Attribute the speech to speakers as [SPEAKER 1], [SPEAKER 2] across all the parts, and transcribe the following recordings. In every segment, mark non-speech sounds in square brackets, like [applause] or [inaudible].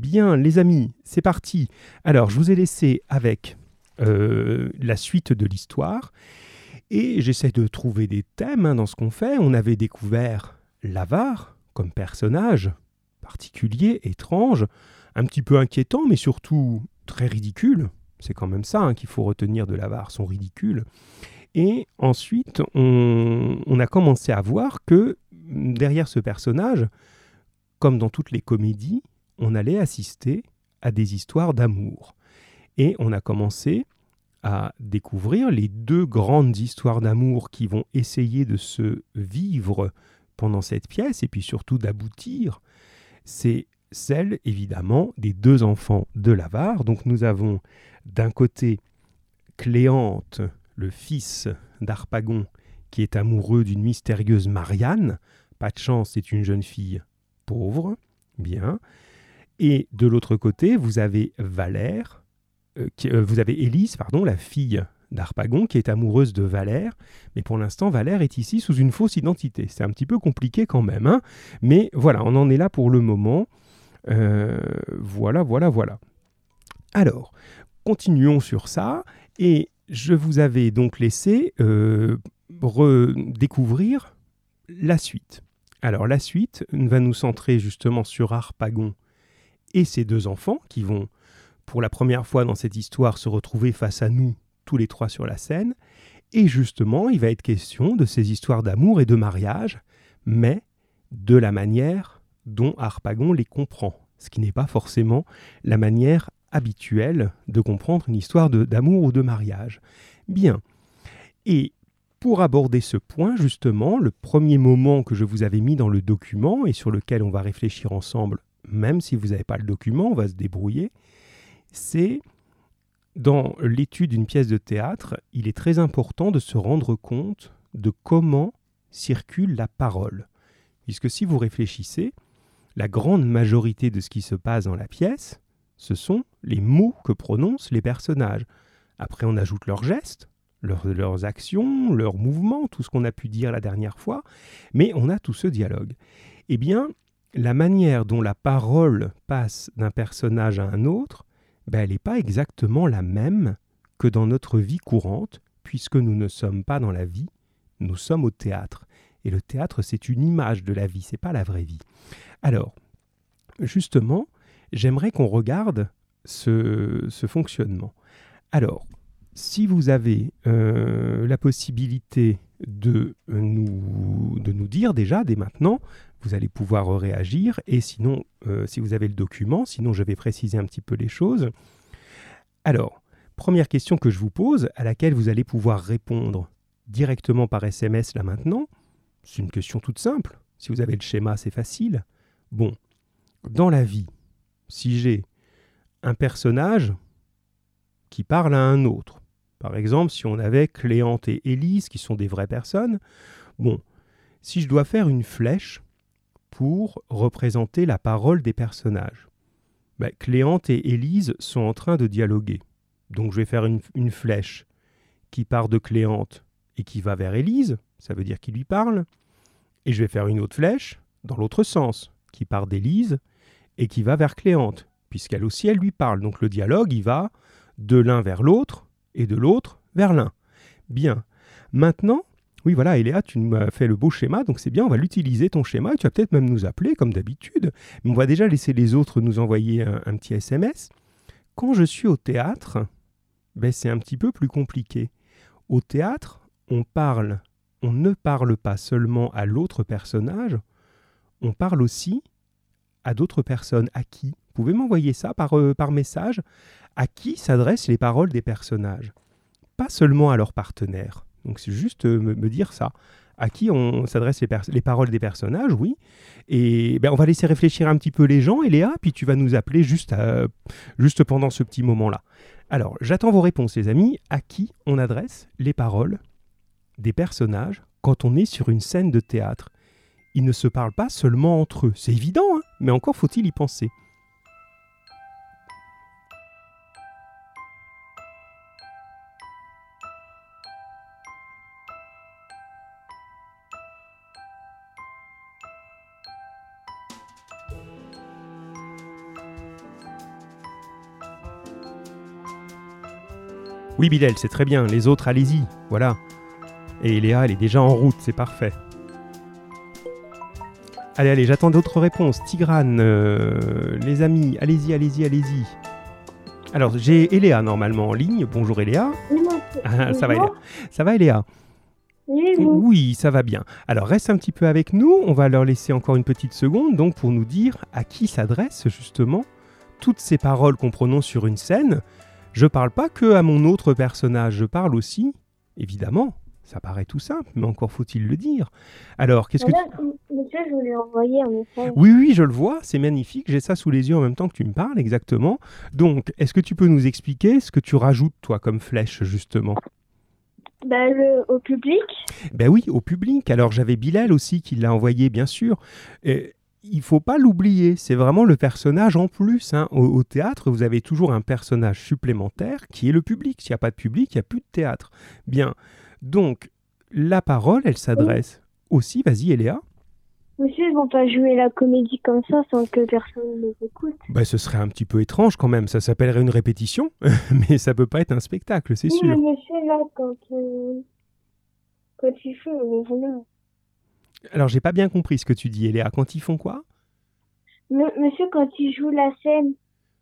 [SPEAKER 1] Bien, les amis, c'est parti. Alors, je vous ai laissé avec euh, la suite de l'histoire et j'essaie de trouver des thèmes hein, dans ce qu'on fait. On avait découvert l'avare comme personnage particulier, étrange, un petit peu inquiétant, mais surtout très ridicule. C'est quand même ça hein, qu'il faut retenir de l'avare, son ridicule. Et ensuite, on, a commencé à voir que derrière ce personnage, comme dans toutes les comédies, on allait assister à des histoires d'amour. Et on a commencé à découvrir les deux grandes histoires d'amour qui vont essayer de se vivre pendant cette pièce et puis surtout d'aboutir. C'est celle évidemment des deux enfants de l'avare. Donc nous avons d'un côté Cléante, le fils d'Arpagon, qui est amoureux d'une mystérieuse Marianne. Pas de chance, c'est une jeune fille pauvre. Bien. Et de l'autre côté, vous avez Valère, euh, euh, vous avez Élise, pardon, la fille d'Arpagon, qui est amoureuse de Valère. Mais pour l'instant, Valère est ici sous une fausse identité. C'est un petit peu compliqué quand même. Hein Mais voilà, on en est là pour le moment. Euh, voilà, voilà, voilà. Alors, continuons sur ça. Et je vous avais donc laissé redécouvrir la suite. Alors la suite va nous centrer justement sur Harpagon et ses deux enfants qui vont pour la première fois dans cette histoire se retrouver face à nous tous les trois sur la scène. Et justement, il va être question de ces histoires d'amour et de mariage, mais de la manière dont Harpagon les comprend, ce qui n'est pas forcément la manière habituelle de comprendre une histoire d'amour ou de mariage. Bien. Et pour aborder ce point, justement, le premier moment que je vous avais mis dans le document et sur lequel on va réfléchir ensemble, même si vous n'avez pas le document, on va se débrouiller, c'est dans l'étude d'une pièce de théâtre, il est très important de se rendre compte de comment circule la parole. Puisque si vous réfléchissez, la grande majorité de ce qui se passe dans la pièce, ce sont les mots que prononcent les personnages. Après, on ajoute leurs gestes, leurs, actions, leurs mouvements, tout ce qu'on a pu dire la dernière fois, mais on a tout ce dialogue. Eh bien, la manière dont la parole passe d'un personnage à un autre, ben, elle n'est pas exactement la même que dans notre vie courante, puisque nous ne sommes pas dans la vie, nous sommes au théâtre. Et le théâtre, c'est une image de la vie, c'est pas la vraie vie. Alors, justement, j'aimerais qu'on regarde ce, fonctionnement. Alors, si vous avez euh, la possibilité de nous, de nous dire déjà dès maintenant, vous allez pouvoir réagir. Et sinon, euh, si vous avez le document, sinon je vais préciser un petit peu les choses. Alors, première question que je vous pose, à laquelle vous allez pouvoir répondre directement par SMS là maintenant, c'est une question toute simple. Si vous avez le schéma, c'est facile. Bon, dans la vie, si j'ai un personnage qui parle à un autre, par exemple, si on avait Cléante et Élise, qui sont des vraies personnes, bon, si je dois faire une flèche pour représenter la parole des personnages, ben, Cléante et Élise sont en train de dialoguer. Donc je vais faire une, une flèche qui part de Cléante et qui va vers Élise, ça veut dire qu'il lui parle, et je vais faire une autre flèche dans l'autre sens, qui part d'Élise et qui va vers Cléante, puisqu'elle aussi elle lui parle. Donc le dialogue, il va de l'un vers l'autre, et de l'autre vers l'un. Bien. Maintenant, oui, voilà, Eléa, tu m'as fait le beau schéma, donc c'est bien, on va l'utiliser, ton schéma, tu vas peut-être même nous appeler, comme d'habitude, mais on va déjà laisser les autres nous envoyer un, petit SMS. Quand je suis au théâtre, ben, c'est un petit peu plus compliqué. Au théâtre, on parle, on ne parle pas seulement à l'autre personnage, on parle aussi à d'autres personnes. À qui? Vous pouvez m'envoyer ça par, euh, par message à qui s'adressent les paroles des personnages? Pas seulement à leurs partenaires. Donc c'est juste euh, me, dire ça. À qui on s'adresse les, paroles des personnages, oui. Et ben, on va laisser réfléchir un petit peu les gens, et puis tu vas nous appeler juste, juste pendant ce petit moment-là. Alors, j'attends vos réponses, les amis. À qui on adresse les paroles des personnages quand on est sur une scène de théâtre? Ils ne se parlent pas seulement entre eux. C'est évident, hein mais encore faut-il y penser. Oui, Bilal, c'est très bien. Les autres, allez-y. Voilà. Et Léa, elle est déjà en route, c'est parfait. Allez, allez, j'attends d'autres réponses. Tigrane, euh, les amis, allez-y, allez-y, allez-y. Alors, j'ai Eléa normalement en ligne. Bonjour Eléa. Ah, ça va, Eléa. Ça va, Eléa
[SPEAKER 2] Oui,
[SPEAKER 1] ça va bien. Alors, reste un petit peu avec nous. On va leur laisser encore une petite seconde donc pour nous dire à qui s'adressent justement toutes ces paroles qu'on prononce sur une scène. Je parle pas que à mon autre personnage, je parle aussi, évidemment, ça paraît tout simple, mais encore faut-il le dire. Alors, qu'est-ce que
[SPEAKER 2] Voilà, monsieur, je voulais envoyer un message.
[SPEAKER 1] Oui, oui, je le vois, c'est magnifique, j'ai ça sous les yeux en même temps que tu me parles, exactement. Donc, est-ce que tu peux nous expliquer ce que tu rajoutes, toi, comme flèche, justement?
[SPEAKER 2] Le, au public?
[SPEAKER 1] Ben oui, au public. Alors, j'avais Bilal aussi qui l'a envoyé, bien sûr. Et il faut pas l'oublier, c'est vraiment le personnage en plus. hein. Au, au théâtre, vous avez toujours un personnage supplémentaire qui est le public. S'il n'y a pas de public, il n'y a plus de théâtre. Bien, donc, la parole, elle s'adresse aussi, vas-y, Eléa.
[SPEAKER 2] Monsieur, ils vont pas jouer la comédie comme ça sans que personne les écoute.
[SPEAKER 1] Bah, ce serait un petit peu étrange quand même. Ça s'appellerait une répétition, [laughs] mais ça peut pas être un spectacle, c'est
[SPEAKER 2] Oui, mais
[SPEAKER 1] sûr.
[SPEAKER 2] monsieur, là, quand, euh, quand euh, voilà.
[SPEAKER 1] Alors, j'ai pas bien compris ce que tu dis, Eléa. Quand ils font quoi?
[SPEAKER 2] Monsieur, quand ils jouent la scène,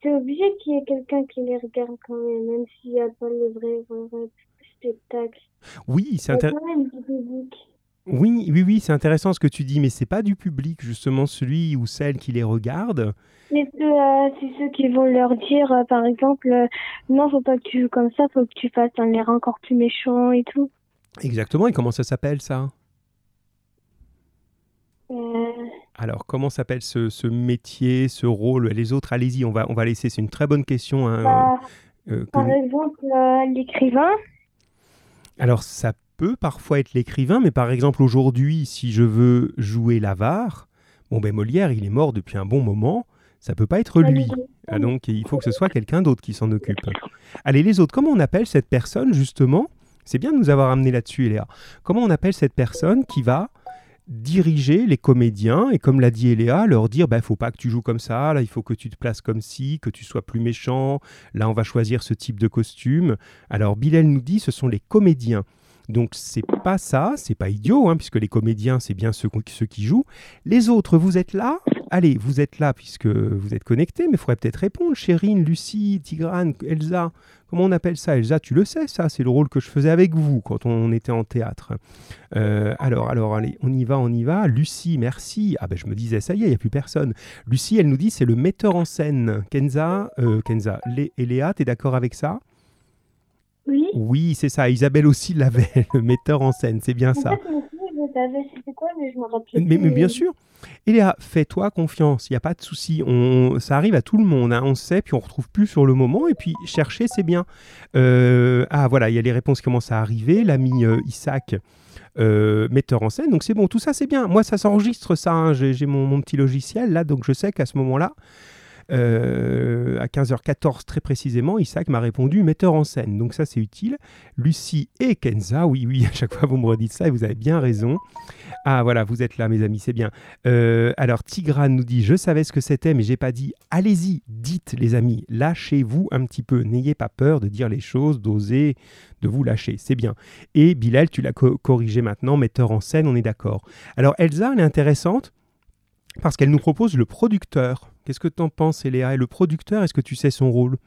[SPEAKER 2] c'est obligé qu'il y ait quelqu'un qui les regarde quand même, même s'il n'y a pas le vrai, vrai spectacle.
[SPEAKER 1] Oui, c'est
[SPEAKER 2] Il y a
[SPEAKER 1] intér-
[SPEAKER 2] quand même du public.
[SPEAKER 1] oui, oui, oui, c'est intéressant ce que tu dis, mais c'est pas du public justement celui ou celle qui les regarde.
[SPEAKER 2] Mais euh, c'est ceux qui vont leur dire, euh, par exemple, euh, non, faut pas que tu joues comme ça, faut que tu fasses un air encore plus méchant et tout.
[SPEAKER 1] Exactement. Et comment ça s'appelle ça?
[SPEAKER 2] Euh,
[SPEAKER 1] Alors, comment s'appelle ce, ce métier, ce rôle? Les autres, allez-y, on va, on va laisser. C'est une très bonne question. hein,
[SPEAKER 2] bah,
[SPEAKER 1] euh, que
[SPEAKER 2] par exemple, euh, l'écrivain,
[SPEAKER 1] Alors, ça peut parfois être l'écrivain, mais par exemple, aujourd'hui, si je veux jouer l'avare, bon, ben Molière, il est mort depuis un bon moment, ça peut pas être lui. Ah, donc, il faut que ce soit quelqu'un d'autre qui s'en occupe. Allez, les autres, comment on appelle cette personne, justement? C'est bien de nous avoir amené là-dessus, Eléa. Comment on appelle cette personne qui va diriger les comédiens et, comme l'a dit Eléa, leur dire bah, faut pas que tu joues comme ça, là, il faut que tu te places comme ci, que tu sois plus méchant, là, on va choisir ce type de costume. Alors, Bilal nous dit ce sont les comédiens. Donc, c'est pas ça, c'est pas idiot, hein, puisque les comédiens, c'est bien ceux, qui jouent. Les autres, vous êtes là? Allez, vous êtes là puisque vous êtes connectés, mais il faudrait peut-être répondre. Chérine, Lucie, Tigrane, Elsa, comment on appelle ça? Elsa, tu le sais, ça, c'est le rôle que je faisais avec vous quand on était en théâtre. Euh, alors, alors, allez, on y va, on y va. Lucie, merci. Ah ben, je me disais, ça y est, il n'y a plus personne. Lucie, elle nous dit, c'est le metteur en scène. Kenza, euh, Kenza, Lé et Léa, t'es d'accord avec ça?
[SPEAKER 2] Oui.
[SPEAKER 1] Oui, c'est ça. Isabelle aussi l'avait, [laughs] le metteur en scène, c'est bien
[SPEAKER 2] En
[SPEAKER 1] ça.
[SPEAKER 2] fait, je quoi, mais je me rappelle
[SPEAKER 1] Mais, mais
[SPEAKER 2] plus.
[SPEAKER 1] bien sûr. Et Léa, fais-toi confiance, il n'y a pas de souci. On, ça arrive à tout le monde, hein. on sait, puis on retrouve plus sur le moment. Et puis chercher, c'est bien. Euh, ah voilà, il y a les réponses qui commencent à arriver. L'ami euh, Isaac, euh, metteur en scène. Donc c'est bon, tout ça c'est bien. Moi, ça s'enregistre ça. hein. J'ai j'ai mon, mon petit logiciel là, donc je sais qu'à ce moment-là, euh, à 15h14 très précisément, Isaac m'a répondu metteur en scène. Donc ça c'est utile. Lucie et Kenza, oui, oui, [laughs] à chaque fois vous me redites ça et vous avez bien raison. Ah voilà, vous êtes là mes amis, c'est bien. Euh, alors Tigrane nous dit, je savais ce que c'était mais j'ai pas dit. Allez-y, dites les amis, lâchez-vous un petit peu. N'ayez pas peur de dire les choses, d'oser, de vous lâcher, c'est bien. Et Bilal, tu l'as co- corrigé maintenant, metteur en scène, on est d'accord. Alors Elsa, elle est intéressante parce qu'elle nous propose le producteur. Qu'est-ce que tu en penses, Eléa Et le producteur, est-ce que tu sais son rôle?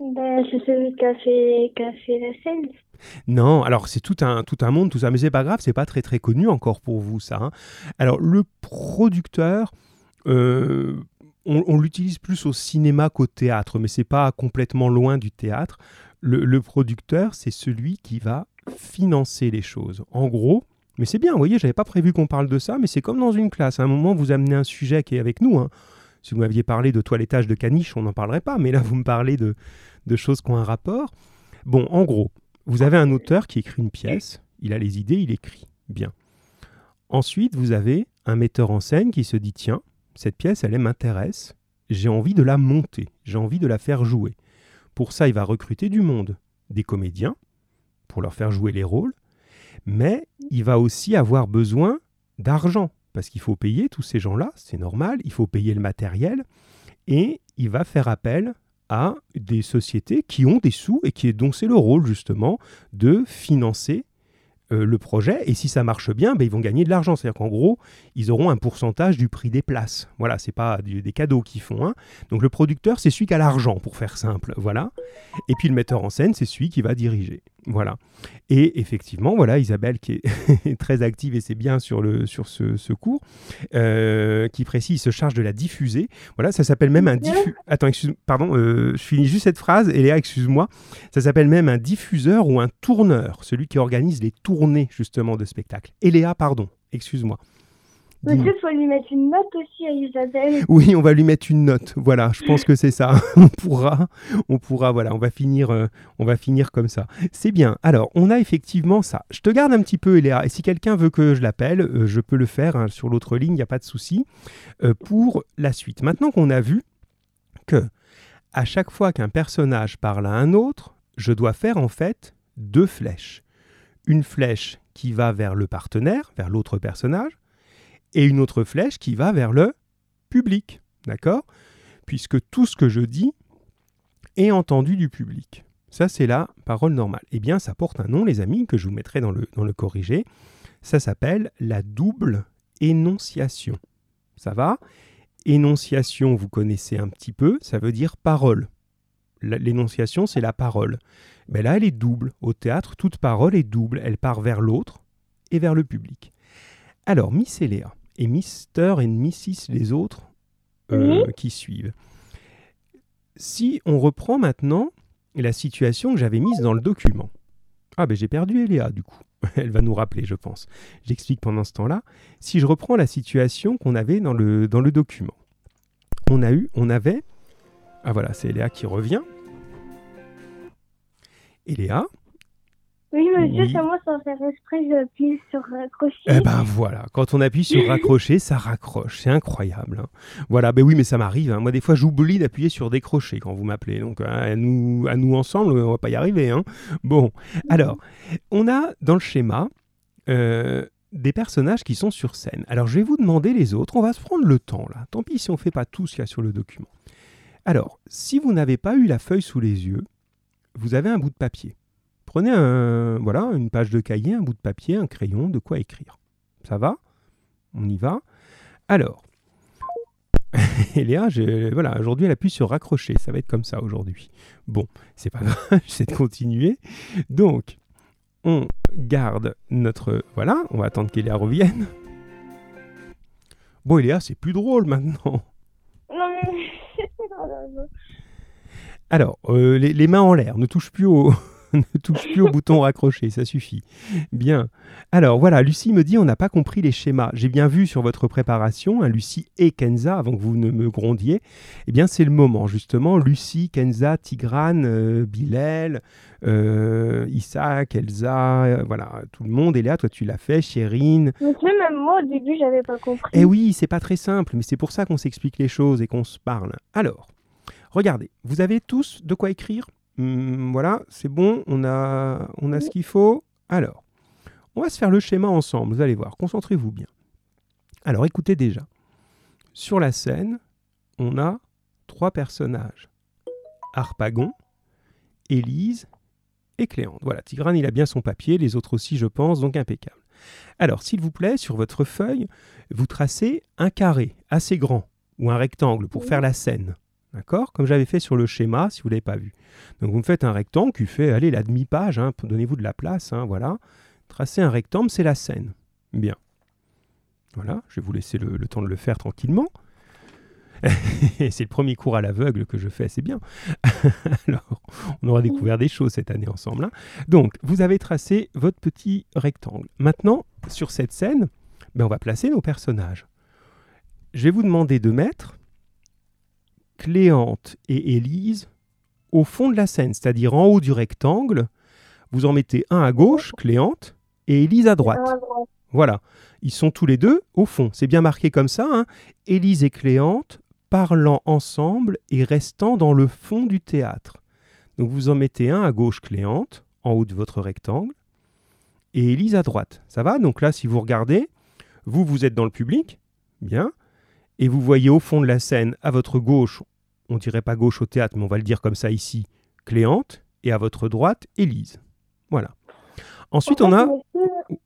[SPEAKER 2] Ben, c'est celui qui a fait, qui a fait la scène.
[SPEAKER 1] Non, alors c'est tout un, tout un monde, tout ça, mais c'est pas grave, c'est pas très très connu encore pour vous, ça. hein. Alors le producteur, euh, on, on l'utilise plus au cinéma qu'au théâtre, mais c'est pas complètement loin du théâtre. Le, le producteur, c'est celui qui va financer les choses. En gros, mais c'est bien, vous voyez, j'avais pas prévu qu'on parle de ça, mais c'est comme dans une classe. À un moment, vous amenez un sujet qui est avec nous. hein. Si vous m'aviez parlé de toilettage de caniche, on n'en parlerait pas, mais là, vous me parlez de, de choses qui ont un rapport. Bon, en gros, vous avez un auteur qui écrit une pièce, il a les idées, il écrit. Bien. Ensuite, vous avez un metteur en scène qui se dit tiens, cette pièce, elle elle m'intéresse, j'ai envie de la monter, j'ai envie de la faire jouer. Pour ça, il va recruter du monde, des comédiens, pour leur faire jouer les rôles, mais il va aussi avoir besoin d'argent, parce qu'il faut payer tous ces gens-là, c'est normal, il faut payer le matériel, et il va faire appel à des sociétés qui ont des sous et qui donc c'est le rôle justement de financer euh, le projet. Et si ça marche bien, ben, ils vont gagner de l'argent. C'est-à-dire qu'en gros, ils auront un pourcentage du prix des places. Voilà, c'est pas des cadeaux qu'ils font. Hein. Donc le producteur, c'est celui qui a l'argent, pour faire simple. Voilà. Et puis le metteur en scène, c'est celui qui va diriger. Voilà. Et effectivement, voilà, Isabelle qui est [laughs] très active et c'est bien sur, le, sur ce, cours, euh, qui précise, se charge de la diffuser. Voilà, ça s'appelle même un diffuseur. Attends, excuse pardon, euh, je finis juste cette phrase. Et Léa, excuse-moi. Ça s'appelle même un diffuseur ou un tourneur, celui qui organise les tournées justement de spectacles. Et Léa, pardon, excuse-moi.
[SPEAKER 2] Peut-être faut lui mettre une note aussi à Isabelle.
[SPEAKER 1] Oui, on va lui mettre une note. Voilà, je pense que c'est ça. [laughs] on pourra, on pourra, voilà, on va finir, euh, on va finir comme ça. C'est bien. Alors, on a effectivement ça. Je te garde un petit peu, Eléa. Et si quelqu'un veut que je l'appelle, euh, je peux le faire hein, sur l'autre ligne. Il n'y a pas de souci euh, pour la suite. Maintenant qu'on a vu que à chaque fois qu'un personnage parle à un autre, je dois faire en fait deux flèches. Une flèche qui va vers le partenaire, vers l'autre personnage, et une autre flèche qui va vers le public. D'accord? Puisque tout ce que je dis est entendu du public. Ça, c'est la parole normale. Eh bien, ça porte un nom, les amis, que je vous mettrai dans le, dans corrigé. Ça s'appelle la double énonciation. Ça va? Énonciation, vous connaissez un petit peu, ça veut dire parole. L'énonciation, c'est la parole. Mais là, elle est double. Au théâtre, toute parole est double. Elle part vers l'autre et vers le public. Alors, Miss Eléa, et Mister et Mrs. les autres euh, qui suivent. Si on reprend maintenant la situation que j'avais mise dans le document. Ah ben j'ai perdu Eléa du coup. [laughs] Elle va nous rappeler, je pense. J'explique pendant ce temps-là. Si je reprends la situation qu'on avait dans le, dans le document. On a eu, on avait... Ah voilà, c'est Eléa qui revient. Eléa,
[SPEAKER 2] oui, monsieur, c'est moi, sans faire esprit, j'appuie sur raccrocher.
[SPEAKER 1] Eh ben voilà, quand on appuie sur raccrocher, ça raccroche. C'est incroyable. Hein. Voilà, ben oui, mais ça m'arrive. Hein. Moi, des fois, j'oublie d'appuyer sur décrocher quand vous m'appelez. Donc, hein, à, nous, à nous ensemble, on va pas y arriver. Bon, alors, on a dans le schéma euh, des personnages qui sont sur scène. Alors, je vais vous demander les autres. On va se prendre le temps, là. Tant pis si on ne fait pas tout ce qu'il y a sur le document. Alors, si vous n'avez pas eu la feuille sous les yeux, vous avez un bout de papier. Prenez un, voilà, une page de cahier, un bout de papier, un crayon, de quoi écrire. Ça va? On y va? Alors, [laughs] Léa, voilà, aujourd'hui elle appuie sur raccrocher, ça va être comme ça aujourd'hui. Bon, c'est pas [laughs] grave, j'essaie de continuer. Donc, on garde notre... Voilà, on va attendre qu'Eléa revienne. Bon, Léa, c'est plus drôle maintenant. Non, mais... [laughs] Alors, euh, les, les, mains en l'air, ne touche plus au, [laughs] ne touche plus au bouton raccroché, ça suffit. Bien. Alors voilà, Lucie me dit on n'a pas compris les schémas. J'ai bien vu sur votre préparation, hein, Lucie et Kenza, avant que vous ne me grondiez. Eh bien, c'est le moment, justement. Lucie, Kenza, Tigrane, euh, Bilal, euh, Isaac, Elsa, euh, voilà, tout le monde est là. Toi, tu l'as fait, Chérine.
[SPEAKER 2] même moi, au début, j'avais pas compris.
[SPEAKER 1] Eh oui, c'est pas très simple, mais c'est pour ça qu'on s'explique les choses et qu'on se parle. Alors, regardez, vous avez tous de quoi écrire? Hmm, voilà, c'est bon, on a, on a ce qu'il faut. Alors, on va se faire le schéma ensemble, vous allez voir, concentrez-vous bien. Alors écoutez déjà, sur la scène, on a trois personnages. Harpagon, Élise et Cléante. Voilà, Tigrane, il a bien son papier, les autres aussi, je pense, donc impeccable. Alors, s'il vous plaît, sur votre feuille, vous tracez un carré assez grand ou un rectangle pour faire la scène. D'accord? Comme j'avais fait sur le schéma, si vous ne l'avez pas vu. Donc vous me faites un rectangle qui fait, allez, la demi-page, hein, donnez-vous de la place, hein, voilà. Tracez un rectangle, c'est la scène. Bien. Voilà, je vais vous laisser le, temps de le faire tranquillement. [laughs] c'est le premier cours à l'aveugle que je fais, c'est bien. [laughs] Alors, on aura découvert des choses cette année ensemble. Hein. Donc, vous avez tracé votre petit rectangle. Maintenant, sur cette scène, ben, on va placer nos personnages. Je vais vous demander de mettre Cléante et Élise au fond de la scène, c'est-à-dire en haut du rectangle. Vous en mettez un à gauche, Cléante, et Élise à droite. Voilà. Ils sont tous les deux au fond. C'est bien marqué comme ça. Hein. Élise et Cléante parlant ensemble et restant dans le fond du théâtre. Donc vous en mettez un à gauche, Cléante, en haut de votre rectangle, et Élise à droite. Ça va? Donc là, si vous regardez, vous, vous êtes dans le public, bien, et vous voyez au fond de la scène, à votre gauche, on dirait pas gauche au théâtre, mais on va le dire comme ça ici, Cléante, et à votre droite, Élise. Voilà. Ensuite, on a...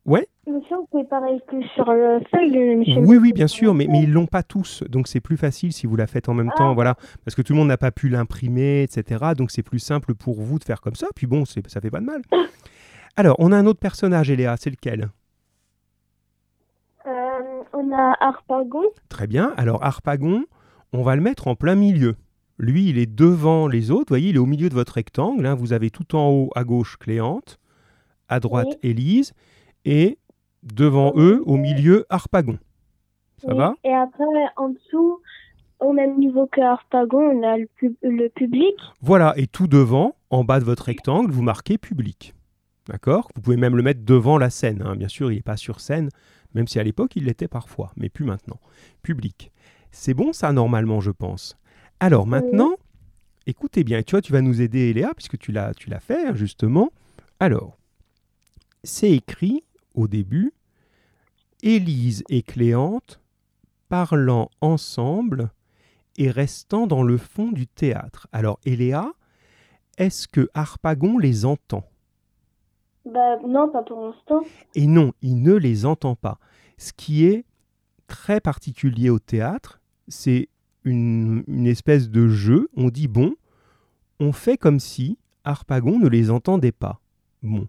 [SPEAKER 1] Ouais?
[SPEAKER 2] Monsieur, c'est pareil que sur le feuille
[SPEAKER 1] Oui, oui, bien sûr, mais, mais ils l'ont pas tous, donc c'est plus facile si vous la faites en même temps,
[SPEAKER 2] Ah.
[SPEAKER 1] voilà, parce que tout le monde n'a pas pu l'imprimer, etc. Donc c'est plus simple pour vous de faire comme ça, puis bon, ça fait pas de mal. [laughs] Alors, on a un autre personnage, Eléa, c'est lequel?
[SPEAKER 2] Euh, on a Harpagon.
[SPEAKER 1] Très bien. Alors Harpagon, on va le mettre en plein milieu. Lui, il est devant les autres. Vous voyez, il est au milieu de votre rectangle. hein. Vous avez tout en haut à gauche Cléante, à droite Élise, et devant eux, au milieu, Harpagon. Ça
[SPEAKER 2] Oui.
[SPEAKER 1] va?
[SPEAKER 2] Et après, en dessous, au même niveau que Harpagon, on a le, pub- le public.
[SPEAKER 1] Voilà. Et tout devant, en bas de votre rectangle, vous marquez public. D'accord? Vous pouvez même le mettre devant la scène. hein. Bien sûr, il n'est pas sur scène, même si à l'époque, il l'était parfois, mais plus maintenant. Public. C'est bon ça, normalement, je pense. Alors maintenant, écoutez bien, tu vois, tu vas nous aider, Léa, puisque tu l'as, tu l'as fait, hein, justement. Alors, c'est écrit au début, Élise et Cléante parlant ensemble et restant dans le fond du théâtre. Alors, Eléa, est-ce que Harpagon les entend?
[SPEAKER 2] Bah non, pas pour l'instant.
[SPEAKER 1] Et non, il ne les entend pas. Ce qui est très particulier au théâtre, c'est une, une espèce de jeu. On dit, bon, on fait comme si Harpagon ne les entendait pas. Bon.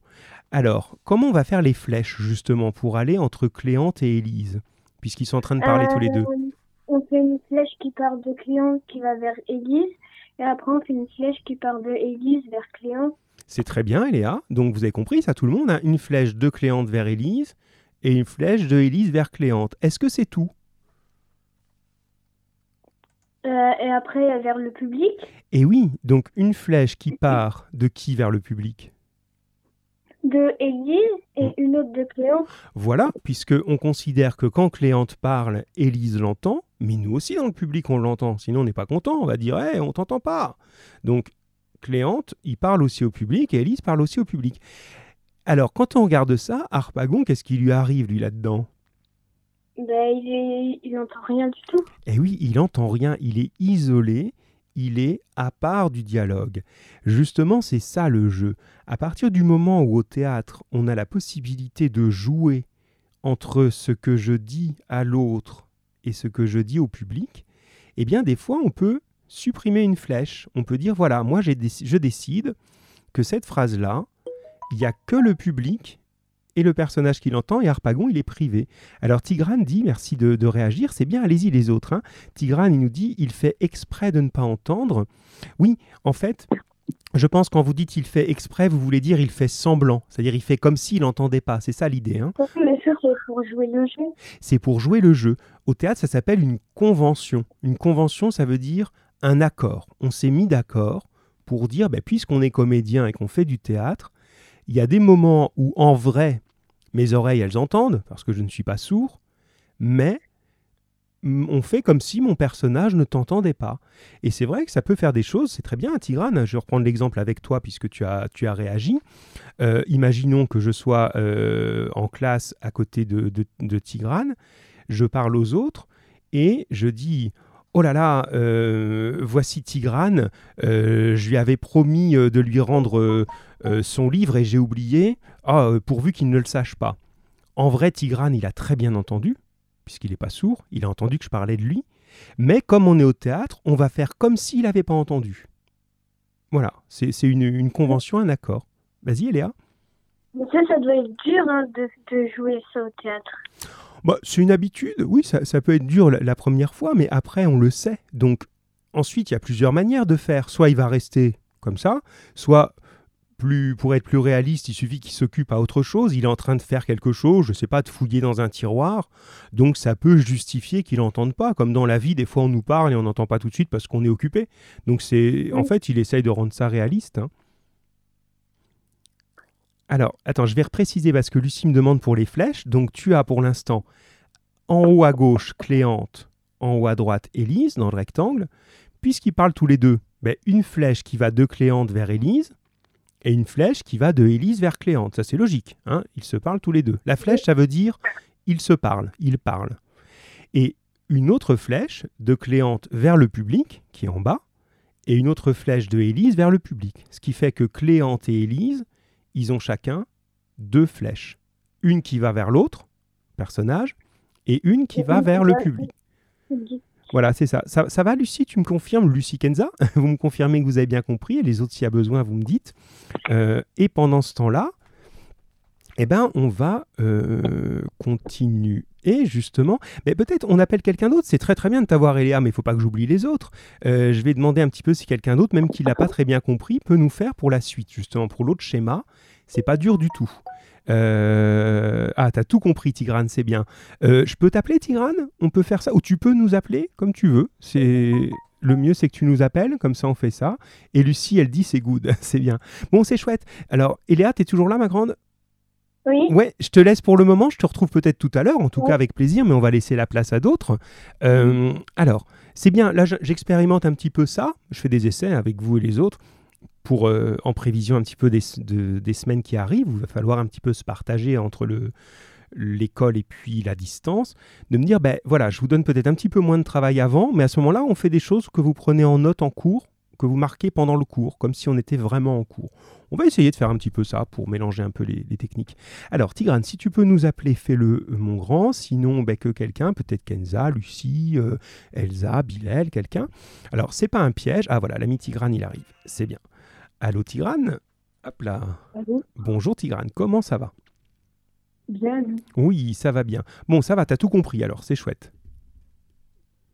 [SPEAKER 1] Alors, comment on va faire les flèches, justement, pour aller entre Cléante et Élise Puisqu'ils sont en train de parler tous les deux?
[SPEAKER 2] Euh, On fait une flèche qui part de Cléant qui va vers Élise. Et après, on fait une flèche qui part de Élise vers Cléant.
[SPEAKER 1] C'est très bien, Eléa. Donc, vous avez compris, ça, tout le monde. hein une flèche de Cléante vers Élise et une flèche de Élise vers Cléante. Est-ce que c'est tout?
[SPEAKER 2] Euh, et après, vers le public?
[SPEAKER 1] Et oui, donc une flèche qui part de qui vers le public?
[SPEAKER 2] De Élise et
[SPEAKER 1] Mm.
[SPEAKER 2] une autre de Cléant.
[SPEAKER 1] Voilà, puisque on considère que quand Cléante parle, Élise l'entend, mais nous aussi dans le public on l'entend. Sinon on n'est pas content, on va dire "Hé, on t'entend pas." Donc Cléante, il parle aussi au public et Élise parle aussi au public. Alors quand on regarde ça, Harpagon, qu'est-ce qui lui arrive lui là-dedans?
[SPEAKER 2] Ben, il, est... il entend rien du tout.
[SPEAKER 1] Eh oui, il entend rien, il est isolé, il est à part du dialogue. Justement, c'est ça le jeu. À partir du moment où au théâtre, on a la possibilité de jouer entre ce que je dis à l'autre et ce que je dis au public, eh bien des fois on peut supprimer une flèche. On peut dire voilà, moi déc- je décide que cette phrase-là, il n'y a que le public et le personnage qui l'entend, et Harpagon, il est privé. Alors Tigrane dit, merci de, de réagir, c'est bien, allez-y les autres. hein. Tigrane, il nous dit, il fait exprès de ne pas entendre. Oui, en fait, je pense quand vous dites il fait exprès, vous voulez dire il fait semblant, c'est-à-dire il fait comme s'il n'entendait pas, c'est ça l'idée. hein.
[SPEAKER 2] Mais ça, c'est pour jouer le jeu.
[SPEAKER 1] C'est pour jouer le jeu. Au théâtre, ça s'appelle une convention. Une convention, ça veut dire un accord. On s'est mis d'accord pour dire, ben, puisqu'on est comédien et qu'on fait du théâtre, il y a des moments où, en vrai, mes oreilles, elles entendent, parce que je ne suis pas sourd, mais on fait comme si mon personnage ne t'entendait pas. Et c'est vrai que ça peut faire des choses, c'est très bien, Tigrane, je vais reprendre l'exemple avec toi puisque tu as, tu as réagi. Euh, imaginons que je sois euh, en classe à côté de, de, de Tigrane, je parle aux autres et je dis Oh là là, euh, voici Tigrane, euh, je lui avais promis euh, de lui rendre son livre et j'ai oublié, Ah, pourvu qu'il ne le sache pas. En vrai, Tigrane, il a très bien entendu, puisqu'il n'est pas sourd, il a entendu que je parlais de lui, mais comme on est au théâtre, on va faire comme s'il n'avait pas entendu. Voilà, c'est une, convention, un accord. Vas-y, Léa.
[SPEAKER 2] Mais ça, ça doit être dur hein, de jouer ça au théâtre.
[SPEAKER 1] Bah, c'est une habitude, oui, ça, ça peut être dur la, la première fois, mais après, on le sait. Donc, ensuite, il y a plusieurs manières de faire. Soit il va rester comme ça, soit, plus, pour être plus réaliste, il suffit qu'il s'occupe à autre chose. Il est en train de faire quelque chose, je ne sais pas, de fouiller dans un tiroir. Donc, ça peut justifier qu'il n'entende pas. Comme dans la vie, des fois, on nous parle et on n'entend pas tout de suite parce qu'on est occupé. Donc, c'est, en fait, il essaye de rendre ça réaliste. hein. Alors, attends, je vais repréciser parce que Lucie me demande pour les flèches. Donc, tu as pour l'instant en haut à gauche Cléante, en haut à droite Élise dans le rectangle. Puisqu'ils parlent tous les deux, ben, une flèche qui va de Cléante vers Élise et une flèche qui va de Élise vers Cléante. Ça, c'est logique. Hein ils se parlent tous les deux. La flèche, ça veut dire ils se parlent, ils parlent. Et une autre flèche de Cléante vers le public, qui est en bas, et une autre flèche de Élise vers le public. Ce qui fait que Cléante et Élise, ils ont chacun deux flèches. Une qui va vers l'autre, personnage, et une qui va vers le public. Voilà, c'est ça. ça. va, Lucie? Tu me confirmes, Lucie Kenza? [laughs] Vous me confirmez que vous avez bien compris, et les autres, s'il y a besoin, vous me dites. Euh, et pendant ce temps-là, eh ben, on va euh, continuer justement. Mais peut-être on appelle quelqu'un d'autre. C'est très très bien de t'avoir, Eléa, mais il faut pas que j'oublie les autres. Euh, je vais demander un petit peu si quelqu'un d'autre, même qui l'a pas très bien compris, peut nous faire pour la suite, justement, pour l'autre schéma. C'est pas dur du tout. Euh... Ah, t'as tout compris, Tigrane, c'est bien. Je peux t'appeler, Tigrane? On peut faire ça Ou tu peux nous appeler comme tu veux. C'est le mieux, c'est que tu nous appelles, comme ça on fait ça. Et Lucie, elle dit c'est good, [laughs] c'est bien. Bon, c'est chouette. Alors, Eléa, t'es toujours là, ma grande?
[SPEAKER 2] Oui.
[SPEAKER 1] Ouais, je te laisse pour le moment. Je te retrouve peut-être tout à l'heure, en tout cas avec plaisir, mais on va laisser la place à d'autres. Euh, alors, c'est bien. Là, j'expérimente un petit peu ça. Je fais des essais avec vous et les autres pour, euh, en prévision un petit peu des, des, semaines qui arrivent, il va falloir un petit peu se partager entre le, l'école et puis la distance, de me dire, ben voilà, je vous donne peut-être un petit peu moins de travail avant, mais à ce moment-là, on fait des choses que vous prenez en note en cours, que vous marquez pendant le cours, comme si on était vraiment en cours. On va essayer de faire un petit peu ça pour mélanger un peu les, techniques. Alors, Tigrane, si tu peux nous appeler, fais-le, euh, mon grand. Sinon, ben, que quelqu'un, peut-être Kenza, Lucie, euh, Elsa, Bilal, quelqu'un. Alors, c'est pas un piège. Ah voilà, l'ami Tigrane, il arrive. C'est bien. Allô Tigrane? Hop là. Bonjour Tigrane, comment ça va?
[SPEAKER 2] Bien.
[SPEAKER 1] Oui, ça va bien. Bon, ça va, t'as tout compris alors, c'est chouette.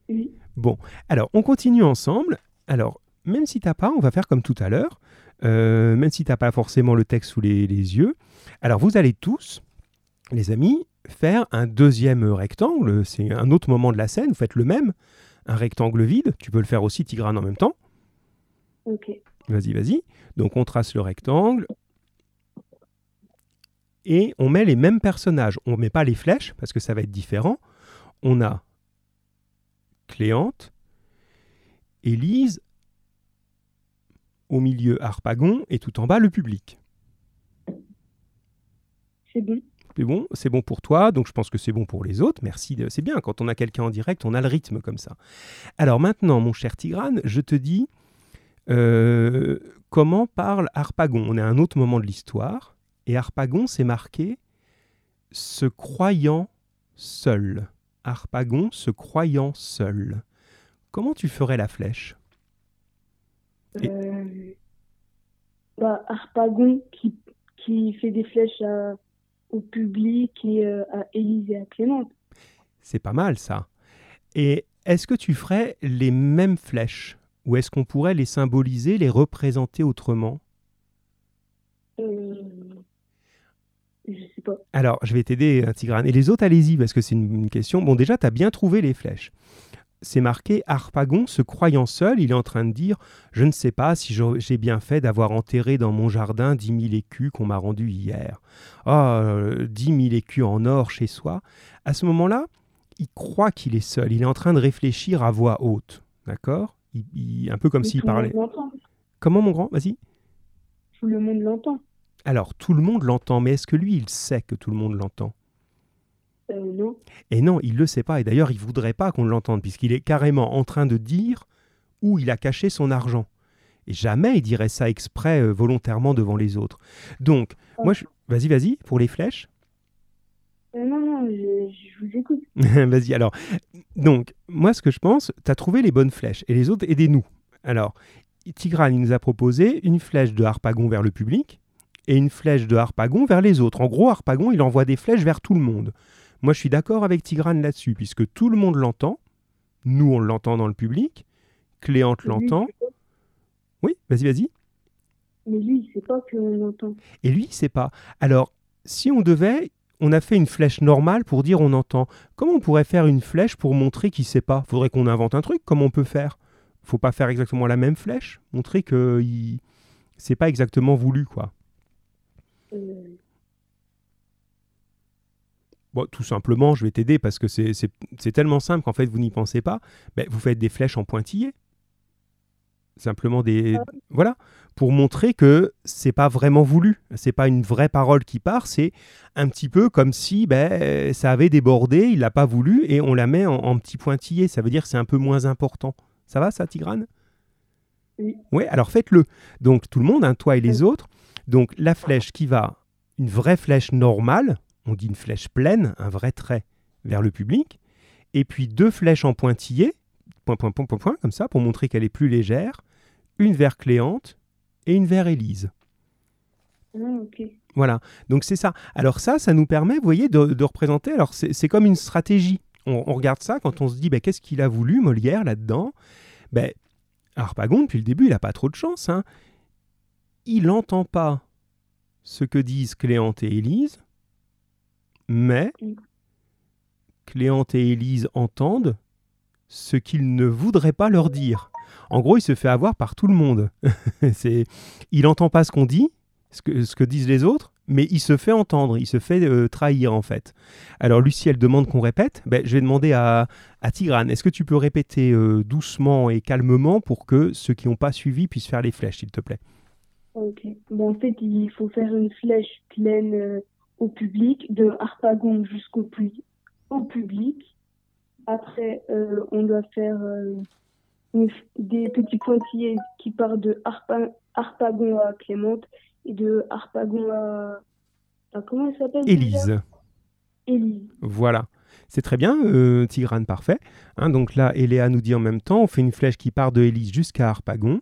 [SPEAKER 2] Oui.
[SPEAKER 1] Bon, alors on continue ensemble. Alors, même si t'as pas, on va faire comme tout à l'heure, euh, même si t'as pas forcément le texte sous les, les yeux. Alors, vous allez tous, les amis, faire un deuxième rectangle. C'est un autre moment de la scène, vous faites le même. Un rectangle vide, tu peux le faire aussi Tigrane en même temps.
[SPEAKER 2] Ok.
[SPEAKER 1] Vas-y, vas-y. Donc on trace le rectangle. Et on met les mêmes personnages. On ne met pas les flèches parce que ça va être différent. On a Cléante, Élise, au milieu Harpagon et tout en bas le public.
[SPEAKER 2] C'est bon.
[SPEAKER 1] C'est bon, c'est bon pour toi, donc je pense que c'est bon pour les autres. Merci, c'est bien, quand on a quelqu'un en direct, on a le rythme comme ça. Alors maintenant, mon cher Tigrane, je te dis, euh, comment parle Harpagon? On est à un autre moment de l'histoire, et Harpagon s'est marqué se croyant seul. Harpagon se croyant seul. Comment tu ferais la flèche?
[SPEAKER 2] Euh, bah, Harpagon qui, qui fait des flèches au public et euh, à Élise et à Clément.
[SPEAKER 1] C'est pas mal ça. Et est-ce que tu ferais les mêmes flèches ou est-ce qu'on pourrait les symboliser, les représenter autrement?
[SPEAKER 2] Euh, Je sais pas.
[SPEAKER 1] Alors, je vais t'aider, hein, Tigrane. Et les autres, allez-y, parce que c'est une, question. Bon, déjà, tu as bien trouvé les flèches. C'est marqué Harpagon, se croyant seul, il est en train de dire Je ne sais pas si j'ai bien fait d'avoir enterré dans mon jardin dix mille écus qu'on m'a rendus hier. Oh, dix mille écus en or chez soi. À ce moment-là, il croit qu'il est seul. Il est en train de réfléchir à voix haute. D'accord? Un peu comme s'il parlait. Comment, mon grand? Vas-y.
[SPEAKER 2] Tout le monde l'entend.
[SPEAKER 1] Alors, tout le monde l'entend, mais est-ce que lui, il sait que tout le monde l'entend?
[SPEAKER 2] Euh, Non.
[SPEAKER 1] Et non, il ne le sait pas. Et d'ailleurs, il voudrait pas qu'on l'entende, puisqu'il est carrément en train de dire où il a caché son argent. Et jamais il dirait ça exprès, euh, volontairement devant les autres. Donc, moi, je... vas-y, vas-y, pour les flèches.
[SPEAKER 2] Euh, non, non, je, vous écoute. [laughs]
[SPEAKER 1] Vas-y, alors. Donc, moi, ce que je pense, tu as trouvé les bonnes flèches. Et les autres, aidez-nous. Alors, Tigran, il nous a proposé une flèche de Harpagon vers le public et une flèche de Harpagon vers les autres. En gros, Harpagon, il envoie des flèches vers tout le monde. Moi, je suis d'accord avec Tigran là-dessus, puisque tout le monde l'entend. Nous, on l'entend dans le public. Cléante l'entend. Oui, vas-y, vas-y.
[SPEAKER 2] Mais lui, il ne sait pas qu'on l'entend.
[SPEAKER 1] Et lui, il ne sait pas. Alors, si on devait, on a fait une flèche normale pour dire on entend. Comment on pourrait faire une flèche pour montrer qu'il ne sait pas? Faudrait qu'on invente un truc. Comment on peut faire? Faut pas faire exactement la même flèche. Montrer que il... c'est pas exactement voulu, quoi.
[SPEAKER 2] Euh.
[SPEAKER 1] Bon, tout simplement, je vais t'aider parce que c'est tellement simple qu'en fait vous n'y pensez pas. Ben, vous faites des flèches en pointillés. Simplement des. Ah voilà pour montrer que c'est pas vraiment voulu, c'est pas une vraie parole qui part, c'est un petit peu comme si ben, ça avait débordé, il l'a pas voulu et on la met en, petit pointillé. Ça veut dire que c'est un peu moins important. Ça va ça, Tigrane?
[SPEAKER 2] Oui.
[SPEAKER 1] Ouais, alors faites-le. Donc tout le monde, hein, toi et les autres. Donc la flèche qui va, une vraie flèche normale, on dit une flèche pleine, un vrai trait vers le public, et puis deux flèches en pointillé, point, point, point, point, point, comme ça, pour montrer qu'elle est plus légère, une vers Cléante et une vers Élise.
[SPEAKER 2] Ah.
[SPEAKER 1] Voilà, donc c'est ça. Alors ça, ça nous permet, vous voyez, de, de représenter, alors c'est c'est comme une stratégie. On, on regarde ça quand on se dit, ben, qu'est-ce qu'il a voulu, Molière, là-dedans? Ben, Harpagon, depuis le début, il n'a pas trop de chance. hein. Il n'entend pas ce que disent Cléante et Élise, mais
[SPEAKER 2] Mm.
[SPEAKER 1] Cléante et Élise entendent ce qu'il ne voudrait pas leur dire. En gros, il se fait avoir par tout le monde. [laughs] c'est, il n'entend pas ce qu'on dit, ce que, ce que disent les autres, mais il se fait entendre, il se fait euh, trahir en fait. Alors Lucie, elle demande qu'on répète. Ben, je vais demander à, à Tigrane, est-ce que tu peux répéter euh, doucement et calmement pour que ceux qui n'ont pas suivi puissent faire les flèches, s'il te plaît?
[SPEAKER 2] Ok. Bon, en fait, il faut faire une flèche pleine euh, au public, de Harpagon jusqu'au au public. Après, euh, on doit faire euh, une des petits pointillés qui partent de Harpa- Harpagon à Clémente et de Harpagon à, à- comment elle s'appelle
[SPEAKER 1] Élise.
[SPEAKER 2] Élise.
[SPEAKER 1] Voilà. C'est très bien, euh, Tigrane, parfait. Hein, donc là, Eléa nous dit en même temps, on fait une flèche qui part de Élise jusqu'à Harpagon.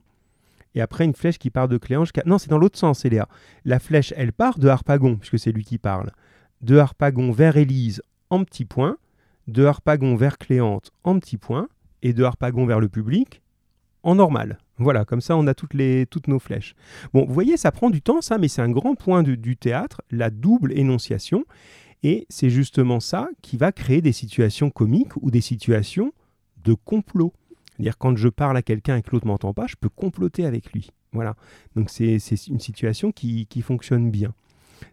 [SPEAKER 1] Et après, une flèche qui part de jusqu'à... Non, c'est dans l'autre sens, Eléa. La flèche, elle part de Harpagon, puisque c'est lui qui parle. De Harpagon vers Élise en petits points. De Harpagon vers Cléante en petits points. Et de Harpagon vers le public en normal. Voilà, comme ça, on a toutes, les, toutes nos flèches. Bon, vous voyez, ça prend du temps, ça, mais c'est un grand point du théâtre, la double énonciation. Et c'est justement ça qui va créer des situations comiques ou des situations de complot. C'est-à-dire quand je parle à quelqu'un et que l'autre m'entend pas, je peux comploter avec lui. Voilà. Donc c'est c'est une situation qui, qui fonctionne bien.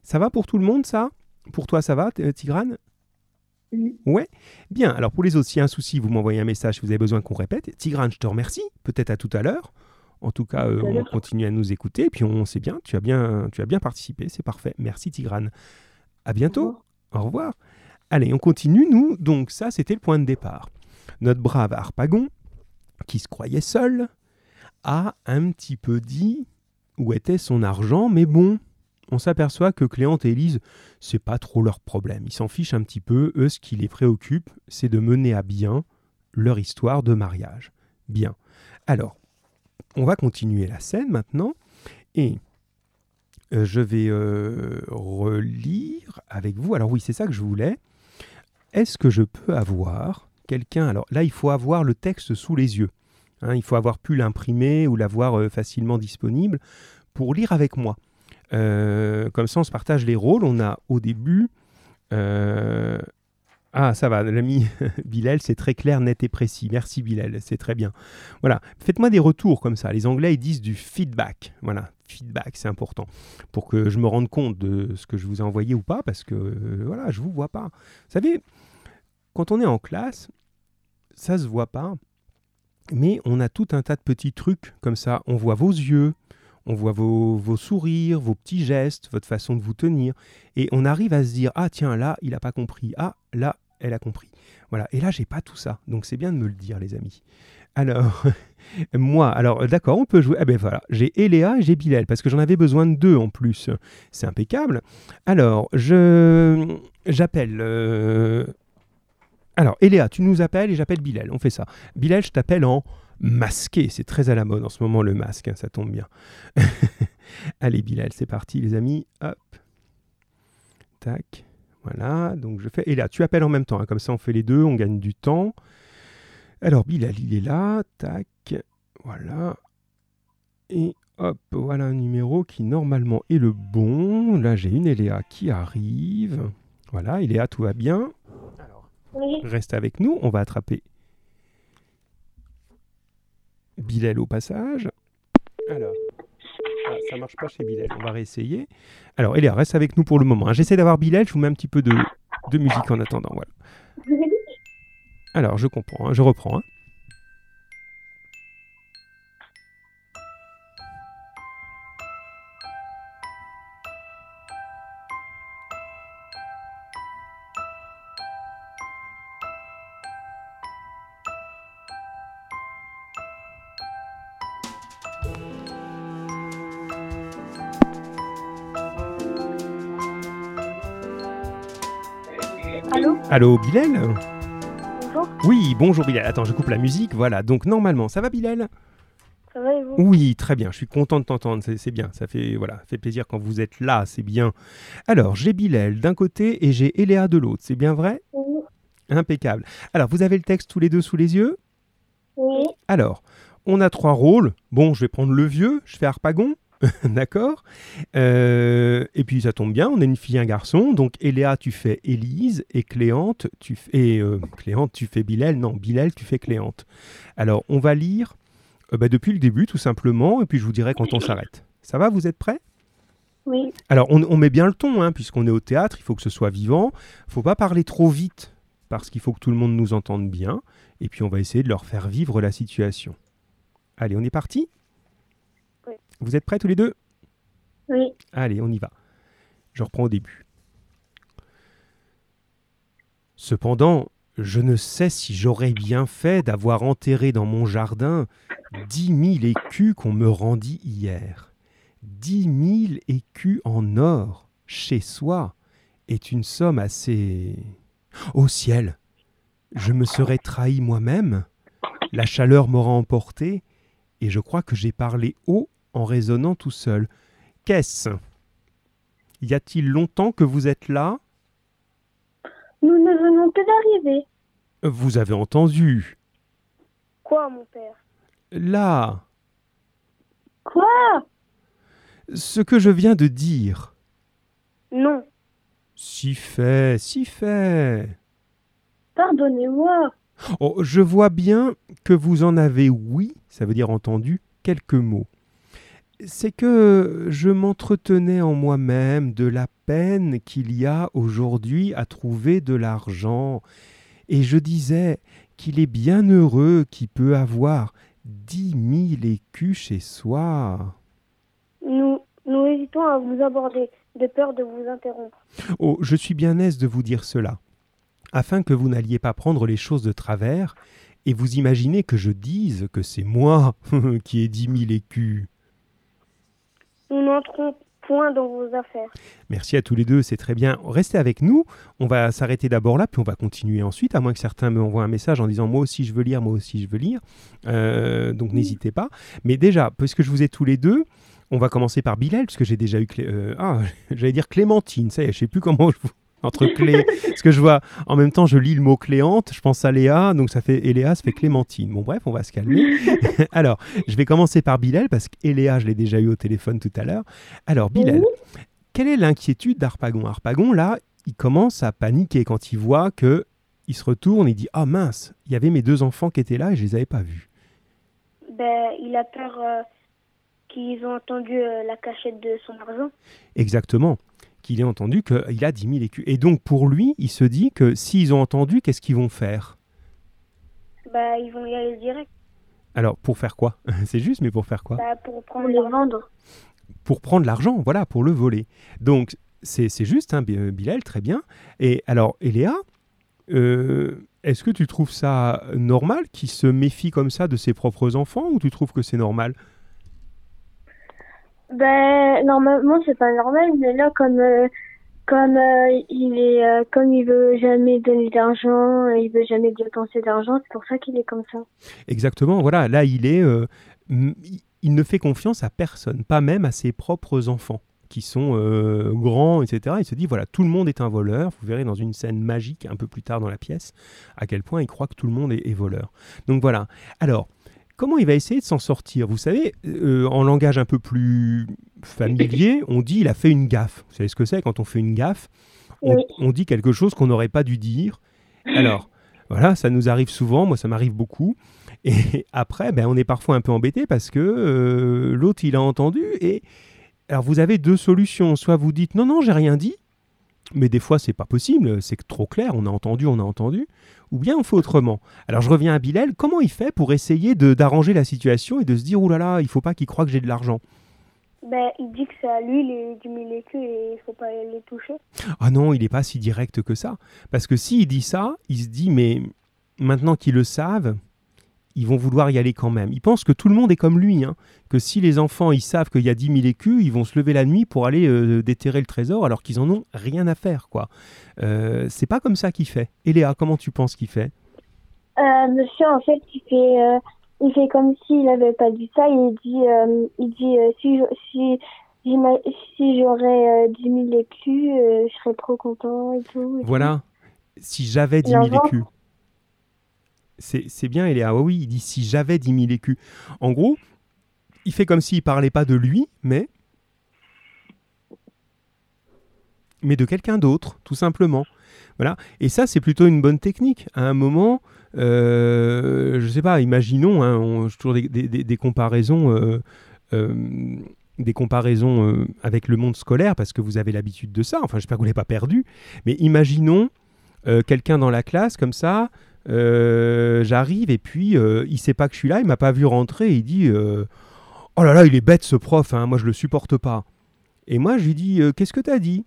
[SPEAKER 1] Ça va pour tout le monde, ça? Pour toi, ça va, T- Tigrane?
[SPEAKER 2] Oui.
[SPEAKER 1] Ouais. Bien. Alors pour les autres, s'il y a un souci, vous m'envoyez un message si vous avez besoin qu'on répète. Tigrane, je te remercie. Peut-être à tout à l'heure. En tout cas, euh, on continue à nous écouter. Puis on sait bien, tu as bien, tu as bien participé. C'est parfait. Merci, Tigrane. À bientôt. Au revoir. Allez, on continue, nous. Donc ça, c'était le point de départ. Notre brave Harpagon, qui se croyait seul, a un petit peu dit où était son argent, mais bon, on s'aperçoit que Cléante et Élise, c'est pas trop leur problème. Ils s'en fichent un petit peu. Eux, ce qui les préoccupe, c'est de mener à bien leur histoire de mariage. Bien. Alors, on va continuer la scène maintenant. Et euh, je vais euh, relire avec vous. Alors oui, c'est ça que je voulais. Est-ce que je peux avoir quelqu'un Alors là, il faut avoir le texte sous les yeux. Hein, il faut avoir pu l'imprimer ou l'avoir euh, facilement disponible pour lire avec moi. Euh, comme ça, on se partage les rôles. On a au début... euh, Ah, ça va, l'ami [laughs] Bilal, c'est très clair, net et précis. Merci Bilal, c'est très bien. Voilà, faites-moi des retours comme ça. Les Anglais, ils disent du feedback. Voilà, feedback, c'est important. Pour que je me rende compte de ce que je vous ai envoyé ou pas, parce que, voilà, je vous vois pas. Vous savez, quand on est en classe, ça se voit pas, mais on a tout un tas de petits trucs comme ça. On voit vos yeux, on voit vos, sourires, vos petits gestes, votre façon de vous tenir, et on arrive à se dire ah tiens là il a pas compris, ah là elle a compris. Voilà. Et là j'ai pas tout ça, donc c'est bien de me le dire les amis. Alors [laughs] moi, alors d'accord, on peut jouer. Ah ben voilà, j'ai Eléa et j'ai Bilal parce que j'en avais besoin de deux en plus. C'est impeccable. Alors je j'appelle. euh, Alors Eléa, tu nous appelles et j'appelle Bilal. On fait ça. Bilal, je t'appelle en masqué. C'est très à la mode en ce moment le masque, hein, ça tombe bien. [laughs] Allez Bilal, c'est parti les amis. Hop. Tac. Voilà, donc je fais. Là, tu appelles en même temps, hein, comme ça on fait les deux, on gagne du temps. Alors Bilal, il est là, tac, voilà. Et hop, voilà un numéro qui normalement est le bon. Là, j'ai une Eléa qui arrive. Voilà, Eléa, tout va bien. Alors,
[SPEAKER 2] Oui.
[SPEAKER 1] reste avec nous, on va attraper Bilal au passage. Alors, ah, ça marche pas chez Bilal, on va réessayer. Alors, Eléa, reste avec nous pour le moment. hein. J'essaie d'avoir Bilal, je vous mets un petit peu de, de musique en attendant. Voilà. Alors, je comprends, hein, je reprends. hein.
[SPEAKER 2] Allô
[SPEAKER 1] Bilal?
[SPEAKER 2] Bonjour,
[SPEAKER 1] Oui, bonjour Bilal. Attends, je coupe la musique. Voilà, donc normalement, ça va Bilal?
[SPEAKER 2] Ça va et vous?
[SPEAKER 1] Oui, très bien. Je suis content de t'entendre. C'est c'est bien. Ça fait voilà, fait plaisir quand vous êtes là. C'est bien. Alors, j'ai Bilal d'un côté et j'ai Eléa de l'autre. C'est bien vrai?
[SPEAKER 2] Oui.
[SPEAKER 1] Impeccable. Alors, vous avez le texte tous les deux sous les yeux?
[SPEAKER 2] Oui.
[SPEAKER 1] Alors, on a trois rôles. Bon, je vais prendre le vieux. Je fais Harpagon. [laughs] D'accord Euh, Et puis, ça tombe bien. On a une fille et un garçon. Donc, Eléa, tu fais Élise. Et Cléante, tu fais. Et, euh, Cléante, tu fais Bilal. Non, Bilal, tu fais Cléante. Alors, on va lire euh, bah, depuis le début, tout simplement. Et puis, je vous dirai quand on s'arrête. Ça va Vous êtes prêts?
[SPEAKER 2] Oui.
[SPEAKER 1] Alors, on, on met bien le ton, hein, puisqu'on est au théâtre, il faut que ce soit vivant. faut pas parler trop vite, parce qu'il faut que tout le monde nous entende bien. Et puis, on va essayer de leur faire vivre la situation. Allez, on est parti? Vous êtes prêts tous les deux?
[SPEAKER 2] Oui.
[SPEAKER 1] Allez, on y va. Je reprends au début. Cependant, je ne sais si j'aurais bien fait d'avoir enterré dans mon jardin dix mille écus qu'on me rendit hier. Dix mille écus en or, chez soi, est une somme assez... Au ciel Je me serais trahi moi-même, la chaleur m'aura emporté, et je crois que j'ai parlé haut en raisonnant tout seul. Qu'est-ce? Y a-t-il longtemps que vous êtes là?
[SPEAKER 2] Nous ne venons que d'arriver.
[SPEAKER 1] Vous avez entendu.
[SPEAKER 2] Quoi, mon père?
[SPEAKER 1] Là,
[SPEAKER 2] Quoi?
[SPEAKER 1] Ce que je viens de dire.
[SPEAKER 2] Non.
[SPEAKER 1] Si fait, si fait.
[SPEAKER 2] Pardonnez-moi.
[SPEAKER 1] Oh, je vois bien que vous en avez oui, ça veut dire entendu, quelques mots. C'est que je m'entretenais en moi-même de la peine qu'il y a aujourd'hui à trouver de l'argent, et je disais qu'il est bien heureux qui peut avoir dix mille écus chez soi.
[SPEAKER 2] Nous, nous hésitons à vous aborder, de peur de vous interrompre.
[SPEAKER 1] Oh, je suis bien aise de vous dire cela, afin que vous n'alliez pas prendre les choses de travers et vous imaginez que je dise que c'est moi [laughs] qui ai dix mille écus.
[SPEAKER 2] Nous n'entrons point dans vos affaires.
[SPEAKER 1] Merci à tous les deux, c'est très bien. Restez avec nous, on va s'arrêter d'abord là, puis on va continuer ensuite, à moins que certains me envoient un message en disant moi aussi je veux lire, moi aussi je veux lire. Euh, donc n'hésitez pas. Mais déjà, puisque je vous ai tous les deux, on va commencer par Bilal, parce que j'ai déjà eu... Euh, ah, [laughs] j'allais dire Clémentine, ça y est, je sais plus comment je vous... Entre Clé... parce que je vois, en même temps, je lis le mot Cléante, je pense à Léa, donc ça fait ça fait Clémentine. Bon, bref, on va se calmer. [laughs] Alors, je vais commencer par Bilal, parce qu'Eléa, je l'ai déjà eu au téléphone tout à l'heure. Alors, Bilal, quelle est l'inquiétude d'Arpagon? Arpagon, là, il commence à paniquer quand il voit que il se retourne, il dit Ah mince, il y avait mes deux enfants qui étaient là et je les avais pas vus.
[SPEAKER 2] Ben, il a peur euh, qu'ils ont entendu euh, la cachette de son argent.
[SPEAKER 1] Exactement. Qu'il ait entendu qu'il a 10 000 écus. Et donc, pour lui, il se dit que s'ils ont entendu, qu'est-ce qu'ils vont faire?
[SPEAKER 2] Ben, ils vont y aller direct.
[SPEAKER 1] Alors, pour faire quoi? [laughs] C'est juste, mais pour faire quoi?
[SPEAKER 2] Ben, pour prendre les vendre.
[SPEAKER 1] Pour prendre l'argent, voilà, pour le voler. Donc, c'est c'est juste, hein, Bi- Bilal, très bien. Et alors, Eléa, euh, est-ce que tu trouves ça normal qu'il se méfie comme ça de ses propres enfants ou tu trouves que c'est normal?
[SPEAKER 2] Ben, normalement, c'est pas normal, mais là, comme, euh, comme, euh, il est, euh, comme il veut jamais donner d'argent, il veut jamais dépenser d'argent, c'est pour ça qu'il est comme ça.
[SPEAKER 1] Exactement, voilà, là, il est... il- ne fait confiance à personne, pas même à ses propres enfants, qui sont grands, etc. Il se dit, voilà, tout le monde est un voleur. Vous verrez dans une scène magique un peu plus tard dans la pièce, à quel point il croit que tout le monde est voleur. Donc voilà. Alors, comment il va essayer de s'en sortir? Vous savez, euh, en langage un peu plus familier, [laughs] on dit, il a fait une gaffe. Vous savez ce que c'est? Quand on fait une gaffe on,
[SPEAKER 2] Oui.
[SPEAKER 1] on dit quelque chose qu'on n'aurait pas dû dire. Alors, voilà, ça nous arrive souvent, moi ça m'arrive beaucoup. Et [laughs] après, ben, on est parfois un peu embêté parce que euh, l'autre, il a entendu. Et alors, vous avez deux solutions. Soit vous dites non, non, j'ai rien dit. Mais des fois, c'est pas possible. C'est trop clair. On a entendu, on a entendu. Ou bien on fait autrement. Alors, je reviens à Bilal. Comment il fait pour essayer d'arranger la situation et de se dire, oulala, là là, il faut pas qu'il croie que j'ai de l'argent?
[SPEAKER 2] Ben, il dit que c'est à lui les 10 000 écus et il faut pas les toucher.
[SPEAKER 1] Ah non, il n'est pas si direct que ça. Parce que s'il dit ça, il se dit, mais maintenant qu'ils le savent, ils vont vouloir y aller quand même. Ils pensent que tout le monde est comme lui, hein. que si les enfants ils savent qu'il y a 10 000 écus, ils vont se lever la nuit pour aller euh, déterrer le trésor alors qu'ils en ont rien à faire. quoi. Euh, c'est pas comme ça qu'il fait. Et Léa, comment tu penses qu'il fait?
[SPEAKER 3] Euh, monsieur, en fait, il fait, euh, il fait comme s'il n'avait pas dit ça. Il dit, il dit si, je- si, j'aurais euh, 10 000 écus, euh, je serais trop content et tout. et tout.
[SPEAKER 1] Voilà. Si j'avais 10 000
[SPEAKER 3] L'enfant-
[SPEAKER 1] écus. C'est bien, Eléa. Oui, oui, il dit si j'avais 10 000 écus. En gros, il fait comme s'il parlait pas de lui, mais. Mais de quelqu'un d'autre, tout simplement. Voilà. Et ça, c'est plutôt une bonne technique. À un moment, euh, je sais pas, imaginons, hein, on- toujours des, des- des- comparaisons. euh, euh, des comparaisons euh, avec le monde scolaire parce que vous avez l'habitude de ça. Enfin, j'espère que vous ne l'avez pas perdu. Mais imaginons quelqu'un dans la classe comme ça. Euh, J'arrive et puis euh, il sait pas que je suis là, il m'a pas vu rentrer. Il dit euh, Oh là là, il est bête ce prof, hein, moi je le supporte pas. Et moi je lui dis Euh, Qu'est-ce que tu as dit?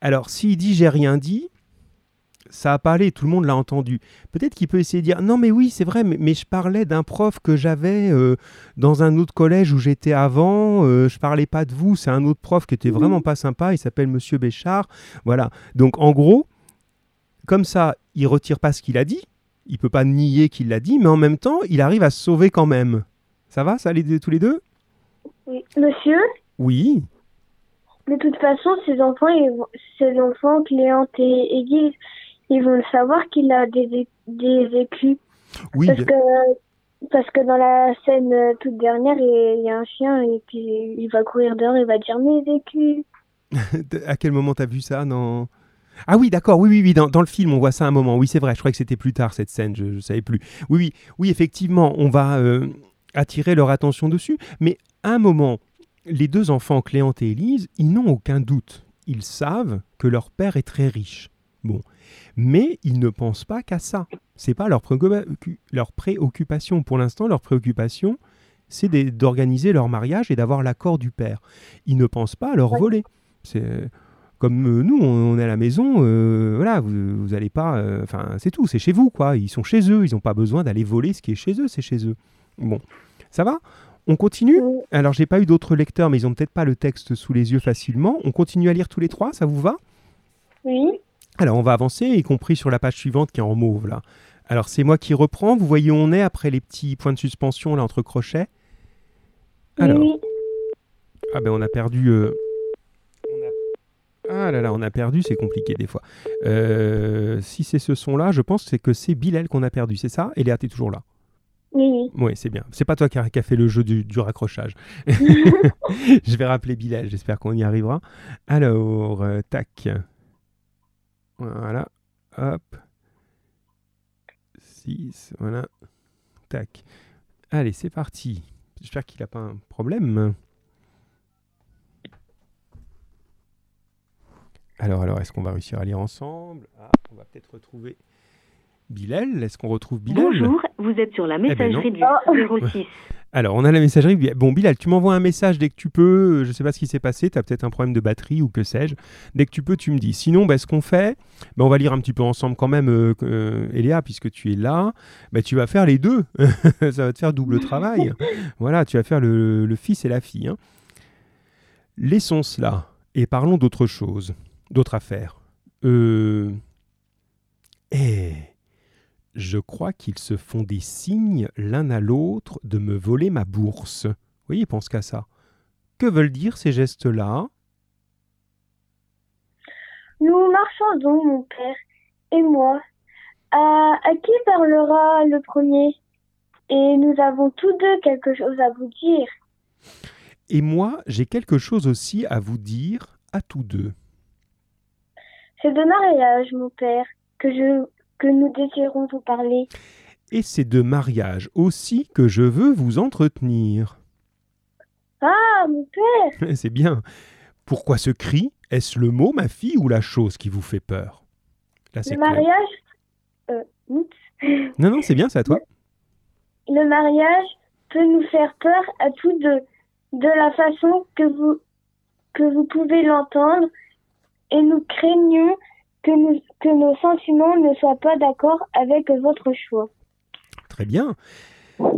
[SPEAKER 1] Alors s'il dit J'ai rien dit, ça a parlé, tout le monde l'a entendu. Peut-être qu'il peut essayer de dire Non, mais oui, c'est vrai, mais, mais je parlais d'un prof que j'avais euh, dans un autre collège où j'étais avant. euh, je parlais pas de vous, c'est un autre prof qui était vraiment pas sympa. Il s'appelle Monsieur Béchard. Voilà. Donc en gros, comme ça, il retire pas ce qu'il a dit. Il peut pas nier qu'il l'a dit, mais en même temps, il arrive à se sauver quand même. Ça va, ça, les deux- tous les deux?
[SPEAKER 3] Oui. Monsieur,
[SPEAKER 1] Oui.
[SPEAKER 3] de toute façon, ces enfants, ils vont- ces enfants, Cléante et Église, ils vont le savoir qu'il a des, des écus.
[SPEAKER 1] Oui.
[SPEAKER 3] Parce que, parce que dans la scène euh, toute dernière, il y a un chien et puis il va courir dehors, il va dire mes écus. [laughs]
[SPEAKER 1] à quel moment t'as vu ça non Ah oui, d'accord, oui, oui, oui, dans, dans le film, on voit ça à un moment. Oui, c'est vrai, je croyais que c'était plus tard cette scène, je ne savais plus. Oui, oui, oui, effectivement, on va euh, attirer leur attention dessus, mais à un moment, les deux enfants, Cléante et Élise, ils n'ont aucun doute. Ils savent que leur père est très riche. Bon. Mais ils ne pensent pas qu'à ça. C'est pas leur, leur préoccupation. Pour l'instant, leur préoccupation, c'est d'organiser leur mariage et d'avoir l'accord du père. Ils ne pensent pas à leur voler. C'est comme euh, nous, on, est à la maison, euh, voilà, vous, vous allez pas, euh, enfin, c'est tout, c'est chez vous, quoi. Ils sont chez eux, ils n'ont pas besoin d'aller voler ce qui est chez eux, c'est chez eux. Bon, ça va? On continue? Alors, j'ai pas eu d'autres lecteurs, mais ils ont peut-être pas le texte sous les yeux facilement. On continue à lire tous les trois, ça vous va?
[SPEAKER 3] Oui.
[SPEAKER 1] alors, on va avancer, y compris sur la page suivante qui est en mauve, là. Alors, c'est moi qui reprends. Vous voyez où on est après les petits points de suspension, là, entre crochets? Alors,
[SPEAKER 3] Oui.
[SPEAKER 1] ah ben, on a perdu... euh, Ah là là, on a perdu, c'est compliqué des fois. Euh, si c'est ce son-là, je pense que c'est que c'est Bilal qu'on a perdu, c'est ça? Et Léa, t'es toujours là?
[SPEAKER 3] Oui.
[SPEAKER 1] Oui, c'est bien. C'est pas toi qui a, qui a fait le jeu du, du raccrochage. [laughs] [laughs] je vais rappeler Bilal, j'espère qu'on y arrivera. Alors, euh, tac. Voilà. Hop. 6, voilà. Tac. Allez, c'est parti. J'espère qu'il n'a pas un problème. Alors, alors, est-ce qu'on va réussir à lire ensemble? Ah, On va peut-être retrouver Bilal. Est-ce qu'on retrouve Bilal?
[SPEAKER 4] Bonjour, vous êtes sur la
[SPEAKER 1] ben
[SPEAKER 4] messagerie
[SPEAKER 3] non.
[SPEAKER 4] du 06. [laughs]
[SPEAKER 1] Alors, on a la messagerie. Bon, Bilal, tu m'envoies un message dès que tu peux. Je ne sais pas ce qui s'est passé. Tu as peut-être un problème de batterie ou que sais-je. Dès que tu peux, tu me dis. Sinon, bah, ce qu'on fait, bah, on va lire un petit peu ensemble quand même, euh, euh, Eléa, puisque tu es là. Bah, tu vas faire les deux. [laughs] Ça va te faire double travail. [laughs] voilà, tu vas faire le, le fils et la fille. hein. Laissons cela et parlons d'autre chose, d'autres affaires. Euh... Eh, je crois qu'ils se font des signes l'un à l'autre de me voler ma bourse. Oui, pense qu'à ça. Que veulent dire ces gestes-là?
[SPEAKER 3] Nous marchandons, mon père et moi. À, à qui parlera le premier? Et nous avons tous deux quelque chose à vous dire.
[SPEAKER 1] Et moi, j'ai quelque chose aussi à vous dire à tous deux.
[SPEAKER 3] C'est de mariage, mon père, que je que nous désirons vous parler.
[SPEAKER 1] Et c'est de mariage aussi que je veux vous entretenir.
[SPEAKER 3] Ah, mon père [laughs]
[SPEAKER 1] C'est bien. Pourquoi ce cri? Est-ce le mot, ma fille, ou la chose qui vous fait peur? Là,
[SPEAKER 3] Le
[SPEAKER 1] clair.
[SPEAKER 3] mariage euh, oups. [laughs]
[SPEAKER 1] Non, non, c'est bien, c'est à toi.
[SPEAKER 3] Le mariage peut nous faire peur à tous deux, de la façon que vous que vous pouvez l'entendre, et nous craignons que, nous, que nos sentiments ne soient pas d'accord avec votre choix.
[SPEAKER 1] Très bien.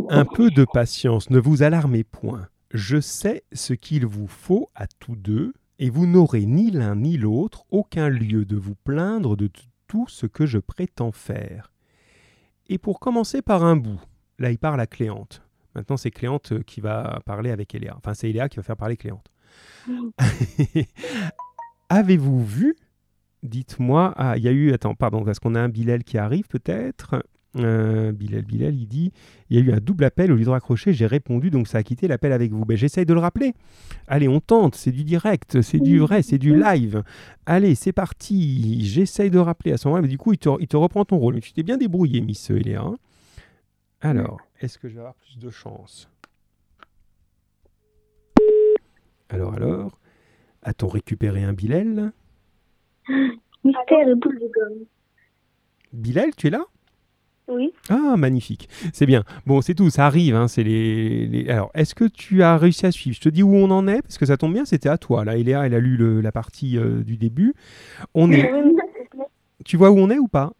[SPEAKER 1] Un peu de patience, ne vous alarmez point. Je sais ce qu'il vous faut à tous deux, et vous n'aurez ni l'un ni l'autre aucun lieu de vous plaindre de tout ce que je prétends faire. Et pour commencer par un bout, là il parle à Cléante. Maintenant c'est Cléante qui va parler avec Eléa. Enfin c'est Eléa qui va faire parler Cléante. [laughs] Avez-vous vu Dites-moi. Ah, il y a eu. Attends, pardon, parce qu'on a un Bilal qui arrive peut-être. Euh, Bilal, Bilal, il dit il y a eu un double appel au lieu de raccrocher. J'ai répondu, donc ça a quitté l'appel avec vous. Ben, J'essaye de le rappeler. Allez, on tente. C'est du direct, c'est du vrai, c'est du live. Allez, c'est parti. J'essaye de rappeler à ce moment-là. Mais du coup, il te, il te reprend ton rôle. Tu t'es bien débrouillé, Miss Eléa. hein. Alors, est-ce que je vais avoir plus de chance? Alors, alors A-t-on récupéré un Bilal?
[SPEAKER 3] Mystère et boule de gomme.
[SPEAKER 1] Bilal, tu es là?
[SPEAKER 3] Oui.
[SPEAKER 1] Ah, magnifique. C'est bien. Bon, c'est tout, ça arrive. Hein, c'est les, les- Alors, est-ce que tu as réussi à suivre? Je te dis où on en est, parce que ça tombe bien, c'était à toi. Là, Eléa, elle a lu le- la partie euh, du début. On est... [laughs] Tu vois où on est ou pas?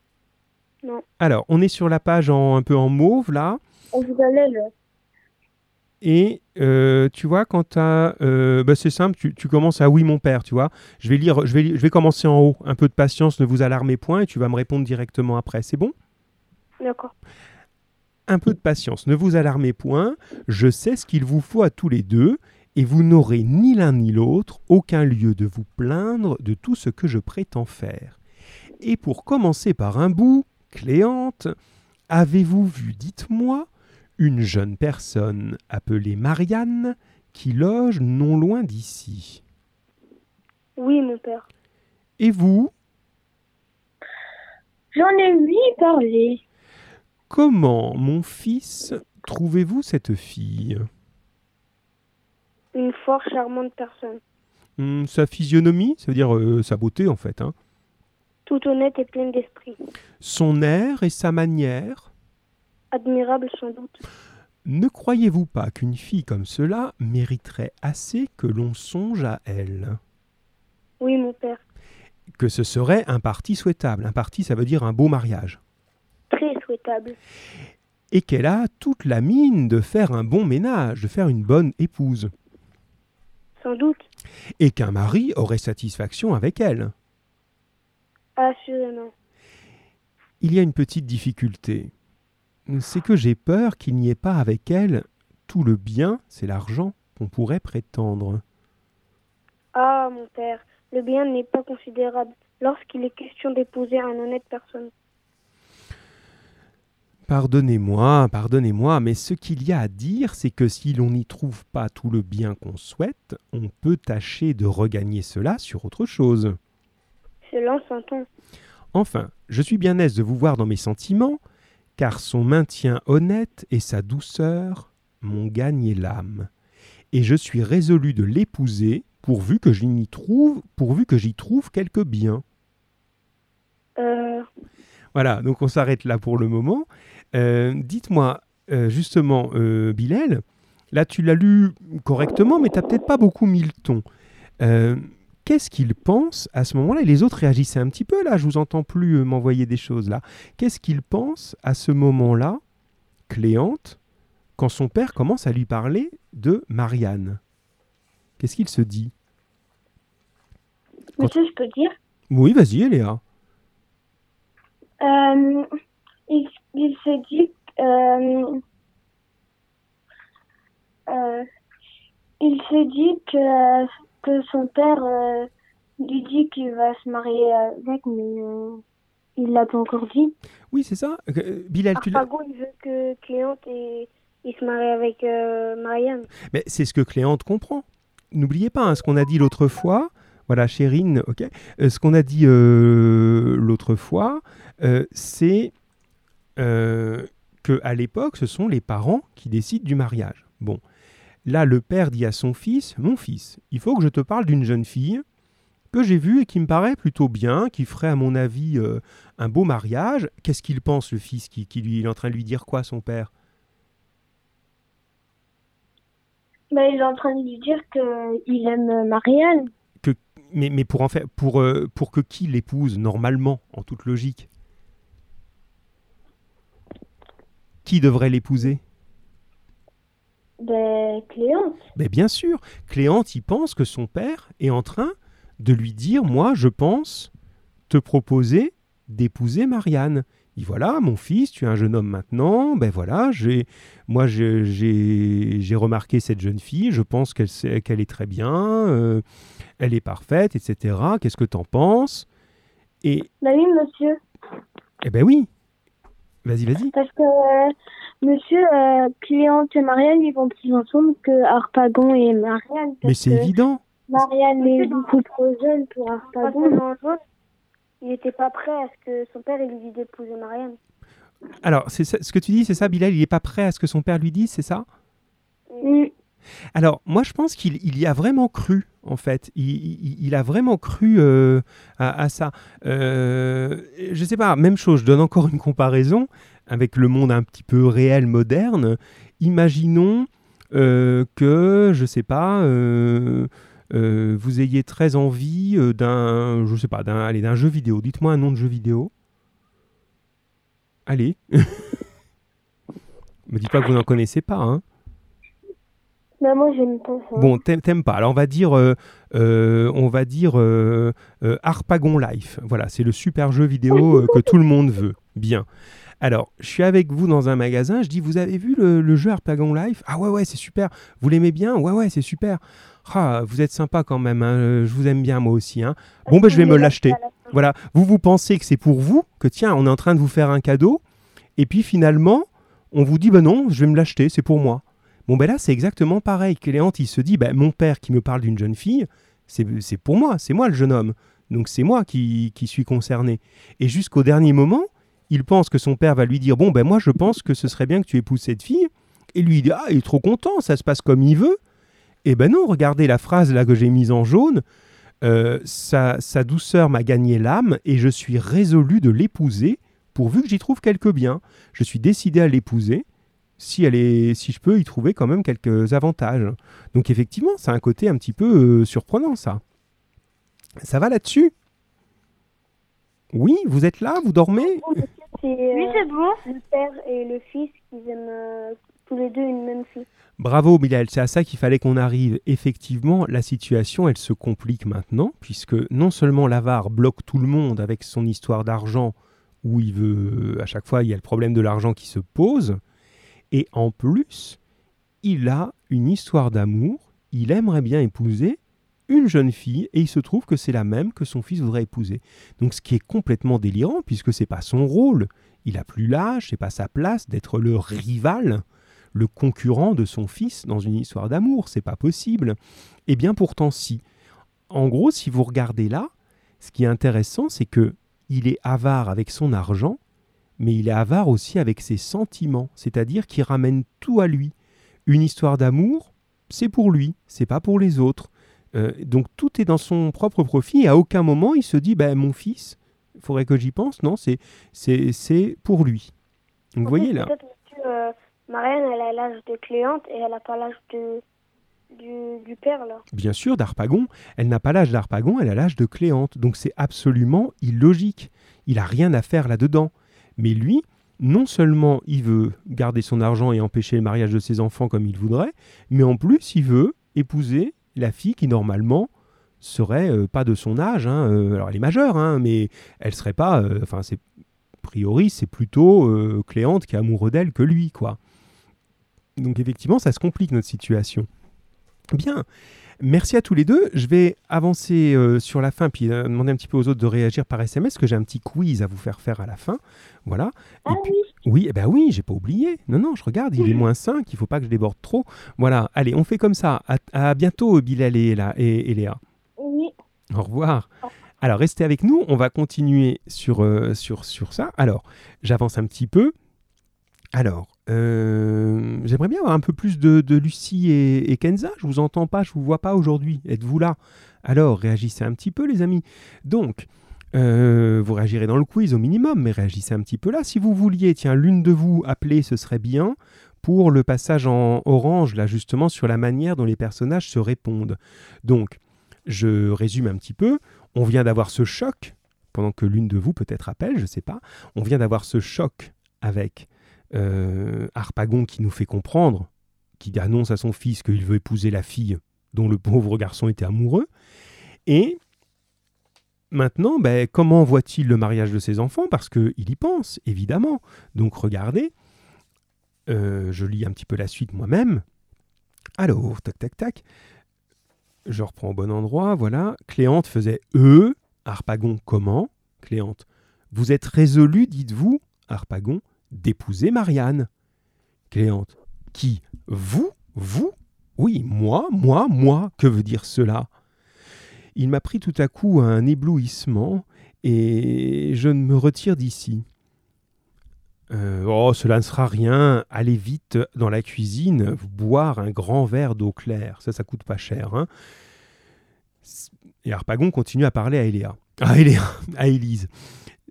[SPEAKER 3] Non.
[SPEAKER 1] Alors, on est sur la page en, un peu en mauve, là.
[SPEAKER 3] On vous allait le.
[SPEAKER 1] Et euh, tu vois, quand tu as. c'est simple, tu, tu commences à oui, mon père, tu vois. Je vais, lire, je, vais, je vais commencer en haut. Un peu de patience, ne vous alarmez point, et tu vas me répondre directement après. C'est bon?
[SPEAKER 3] D'accord.
[SPEAKER 1] un peu de patience, ne vous alarmez point, je sais ce qu'il vous faut à tous les deux, et vous n'aurez ni l'un ni l'autre aucun lieu de vous plaindre de tout ce que je prétends faire. Et pour commencer par un bout, Cléante, avez-vous vu, dites-moi, une jeune personne appelée Marianne qui loge non loin d'ici
[SPEAKER 3] Oui, mon père.
[SPEAKER 1] Et vous,
[SPEAKER 3] J'en ai oui parlé.
[SPEAKER 1] comment, mon fils, trouvez-vous cette fille?
[SPEAKER 3] Une fort charmante personne.
[SPEAKER 1] Hmm, Sa physionomie, ça veut dire euh, sa beauté en fait, hein.
[SPEAKER 3] Tout honnête et pleine d'esprit.
[SPEAKER 1] son air et sa manière.
[SPEAKER 3] Admirable sans doute.
[SPEAKER 1] Ne croyez-vous pas qu'une fille comme cela mériterait assez que l'on songe à elle?
[SPEAKER 3] Oui, mon père.
[SPEAKER 1] Que ce serait un parti souhaitable. Un parti, ça veut dire un beau mariage.
[SPEAKER 3] Très souhaitable.
[SPEAKER 1] Et qu'elle a toute la mine de faire un bon ménage, de faire une bonne épouse.
[SPEAKER 3] Sans doute.
[SPEAKER 1] Et qu'un mari aurait satisfaction avec elle.
[SPEAKER 3] Assurément.
[SPEAKER 1] Il y a une petite difficulté. C'est que j'ai peur qu'il n'y ait pas avec elle tout le bien, c'est l'argent, qu'on pourrait prétendre.
[SPEAKER 3] Ah, mon père. Le bien n'est pas considérable lorsqu'il est question d'épouser un honnête personne.
[SPEAKER 1] Pardonnez-moi, pardonnez-moi, mais ce qu'il y a à dire, c'est que si l'on n'y trouve pas tout le bien qu'on souhaite, on peut tâcher de regagner cela sur autre chose.
[SPEAKER 3] Cela s'entend.
[SPEAKER 1] Enfin, je suis bien aise de vous voir dans mes sentiments, car son maintien honnête et sa douceur m'ont gagné l'âme. Et je suis résolu de l'épouser, pourvu que j'y trouve, pourvu que j'y trouve quelque bien.
[SPEAKER 3] Euh,
[SPEAKER 1] Voilà, donc on s'arrête là pour le moment. Euh, Dites-moi, euh, justement, Bilal, là tu l'as lu correctement, mais tu n'as peut-être pas beaucoup mis le ton. Qu'est-ce qu'il pense à ce moment-là? Et les autres réagissaient un petit peu, là, je vous entends plus euh, m'envoyer des choses là. Qu'est-ce qu'il pense à ce moment-là, Cléante, quand son père commence à lui parler de Marianne? Qu'est-ce qu'il se dit? Quand-
[SPEAKER 3] monsieur, je peux dire?
[SPEAKER 1] Oui, vas-y, Léa.
[SPEAKER 3] Euh, il, il se dit euh, euh, il se dit que, que son père euh, lui dit qu'il va se marier avec, mais euh, il l'a pas encore dit.
[SPEAKER 1] Oui, c'est ça. Euh, Bilal, tu
[SPEAKER 3] il veut que Cléante et, il se marie avec euh, Marianne.
[SPEAKER 1] Mais c'est ce que Cléante comprend. N'oubliez pas hein, ce qu'on a dit l'autre fois. Voilà, Chérine, ok. Euh, ce qu'on a dit l'autre fois, c'est que à l'époque, ce sont les parents qui décident du mariage. Bon, là, le père dit à son fils "Mon fils, il faut que je te parle d'une jeune fille que j'ai vue et qui me paraît plutôt bien, qui ferait à mon avis euh, un beau mariage." Qu'est-ce qu'il pense, le fils, qui, qui lui il est en train de lui dire quoi, son père?
[SPEAKER 3] Ben, il est en train de lui dire qu'il aime Marianne.
[SPEAKER 1] mais, mais pour en faire pour, euh, pour que qui l'épouse normalement en toute logique? Qui devrait l'épouser?
[SPEAKER 3] Ben, Cléante.
[SPEAKER 1] Mais bien sûr, Cléante, il pense que son père est en train de lui dire, moi, je pense te proposer d'épouser Marianne. Il dit, voilà, mon fils, tu es un jeune homme maintenant, ben voilà, j'ai, moi j'ai, remarqué cette jeune fille, je pense qu'elle est très bien, euh, elle est parfaite, etc. Qu'est-ce que t'en penses? Et,
[SPEAKER 3] Ben oui, monsieur.
[SPEAKER 1] eh ben oui, vas-y, vas-y.
[SPEAKER 3] Parce que, euh, monsieur, euh, Cléante et Marianne, ils vont plus ensemble que Harpagon et Marianne.
[SPEAKER 1] Mais c'est évident.
[SPEAKER 3] Marianne est beaucoup trop jeune pour Harpagon. Il était pas prêt à ce que son père lui dise d'épouser Marianne.
[SPEAKER 1] Alors, c'est ce que tu dis, c'est ça, Bilal, il n'est pas prêt à ce que son père lui dise, c'est ça?
[SPEAKER 3] Mm.
[SPEAKER 1] Alors, moi, je pense qu'il il y a vraiment cru, en fait. Il, a vraiment cru euh, à, ça. Euh, je sais pas, même chose, je donne encore une comparaison avec le monde un petit peu réel, moderne. Imaginons euh, que, je sais pas, euh, vous ayez très envie d'un, je sais pas, d'un, d'un jeu vidéo. Dites-moi un nom de jeu vidéo. Allez. [laughs] Me dites pas que vous n'en connaissez pas, hein.
[SPEAKER 3] Ben, moi, j'aime pas ça.
[SPEAKER 1] Bon, t'aimes pas. Alors on va dire, euh, euh, on va dire euh, Harpagon Life. Voilà, c'est le super jeu vidéo que tout le monde veut. Bien. Alors, je suis avec vous dans un magasin. Je dis, vous avez vu le, le jeu Harpagon Life? Ah ouais, ouais, c'est super. Vous l'aimez bien? Ouais, ouais, c'est super. Ah, vous êtes sympa quand même. hein. Je vous aime bien moi aussi. hein. Bon, ben je vais me l'acheter. Voilà, vous vous pensez que c'est pour vous, que tiens, on est en train de vous faire un cadeau, et puis finalement, on vous dit, ben non, je vais me l'acheter, c'est pour moi. Bon, ben là, c'est exactement pareil. Cléante, il se dit, ben mon père qui me parle d'une jeune fille, c'est pour moi, c'est moi le jeune homme. Donc c'est moi qui, qui suis concerné. Et jusqu'au dernier moment, il pense que son père va lui dire, bon, ben moi, je pense que ce serait bien que tu épouses cette fille. Et lui, il dit, ah, il est trop content, ça se passe comme il veut. Et ben non, regardez la phrase là que j'ai mise en jaune. Euh, sa, sa douceur m'a gagné l'âme et je suis résolu de l'épouser pourvu que j'y trouve quelque bien. Je suis décidé à l'épouser si, elle est, si je peux y trouver quand même quelques avantages. Donc effectivement, c'est un côté un petit peu euh, surprenant ça. Ça va là-dessus? Oui, vous êtes là, vous dormez?
[SPEAKER 3] C'est
[SPEAKER 2] Oui,
[SPEAKER 3] euh,
[SPEAKER 2] c'est bon.
[SPEAKER 3] le père et le fils qui aiment euh, tous les deux une même fille.
[SPEAKER 1] Bravo Bilal, c'est à ça qu'il fallait qu'on arrive. Effectivement, la situation, elle se complique maintenant, puisque non seulement l'avare bloque tout le monde avec son histoire d'argent, où il veut, à chaque fois, il y a le problème de l'argent qui se pose, et en plus, il a une histoire d'amour, il aimerait bien épouser une jeune fille, et il se trouve que c'est la même que son fils voudrait épouser. Donc ce qui est complètement délirant, puisque c'est pas son rôle, il a plus l'âge, c'est pas sa place d'être le rival le concurrent de son fils dans une histoire d'amour. C'est pas possible. Et bien pourtant, si. En gros, si vous regardez là, ce qui est intéressant, c'est que il est avare avec son argent, mais il est avare aussi avec ses sentiments, c'est-à-dire qu'il ramène tout à lui. Une histoire d'amour, c'est pour lui, c'est pas pour les autres. Euh, donc tout est dans son propre profit et à aucun moment il se dit ben mon fils, il faudrait que j'y pense. Non, c'est c'est c'est pour lui. Donc, vous voyez là.
[SPEAKER 3] Peut-être que euh, Marianne, elle a l'âge de Cléante et elle a pas l'âge de du, du père là.
[SPEAKER 1] bien sûr, d'Harpagon. Elle n'a pas l'âge d'Harpagon, elle a l'âge de Cléante. Donc c'est absolument illogique. Il n'a rien à faire là-dedans. Mais lui, non seulement il veut garder son argent et empêcher le mariage de ses enfants comme il voudrait, mais en plus il veut épouser la fille qui normalement serait euh, pas de son âge. hein. Euh, alors elle est majeure, hein, mais elle serait pas. euh, Enfin, c'est a priori, c'est plutôt Cléante qui est amoureux d'elle que lui, quoi. Donc effectivement, ça se complique notre situation. Bien. Merci à tous les deux. Je vais avancer euh, sur la fin, puis euh, demander un petit peu aux autres de réagir par SMS, que j'ai un petit quiz à vous faire faire à la fin. Voilà.
[SPEAKER 3] Ah
[SPEAKER 1] puis- oui, eh ben oui, j'ai pas oublié. Non, non, je regarde, il est moins 5, il faut pas que je déborde trop. Voilà, allez, on fait comme ça. À, à bientôt, Bilal et, Ella- et- et Léa.
[SPEAKER 3] Oui.
[SPEAKER 1] Au revoir. Alors, restez avec nous, on va continuer sur, euh, sur, sur ça. Alors, j'avance un petit peu. Alors, euh, j'aimerais bien avoir un peu plus de, Lucie et, Kenza. Je vous entends pas, je vous vois pas aujourd'hui. Êtes-vous là? Alors, réagissez un petit peu, les amis. Donc, euh, vous réagirez dans le quiz au minimum, mais réagissez un petit peu là. Si vous vouliez, tiens, l'une de vous appeler, ce serait bien pour le passage en orange, là, justement, sur la manière dont les personnages se répondent. Donc, je résume un petit peu. On vient d'avoir ce choc, pendant que l'une de vous peut-être appelle, je ne sais pas. On vient d'avoir ce choc avec Harpagon qui nous fait comprendre qui annonce à son fils qu'il veut épouser la fille dont le pauvre garçon était amoureux. Et maintenant, ben, comment voit-il le mariage de ses enfants? Parce qu'il y pense, évidemment. Donc regardez, euh, je lis un petit peu la suite moi-même. Alors, tac, tac, tac. Je reprends au bon endroit, voilà. Cléante faisait E, Harpagon comment? Cléante, vous êtes résolu, dites-vous, Harpagon, d'épouser Marianne. Cléante, qui Vous Vous Oui, moi, moi, moi, que veut dire cela? Il m'a pris tout à coup un éblouissement, et je ne me retire d'ici. Euh, oh, cela ne sera rien. Allez vite dans la cuisine, boire un grand verre d'eau claire. Ça, ça coûte pas cher. Hein. Et Harpagon continue à parler à Eléa. À Eléa, à Élise.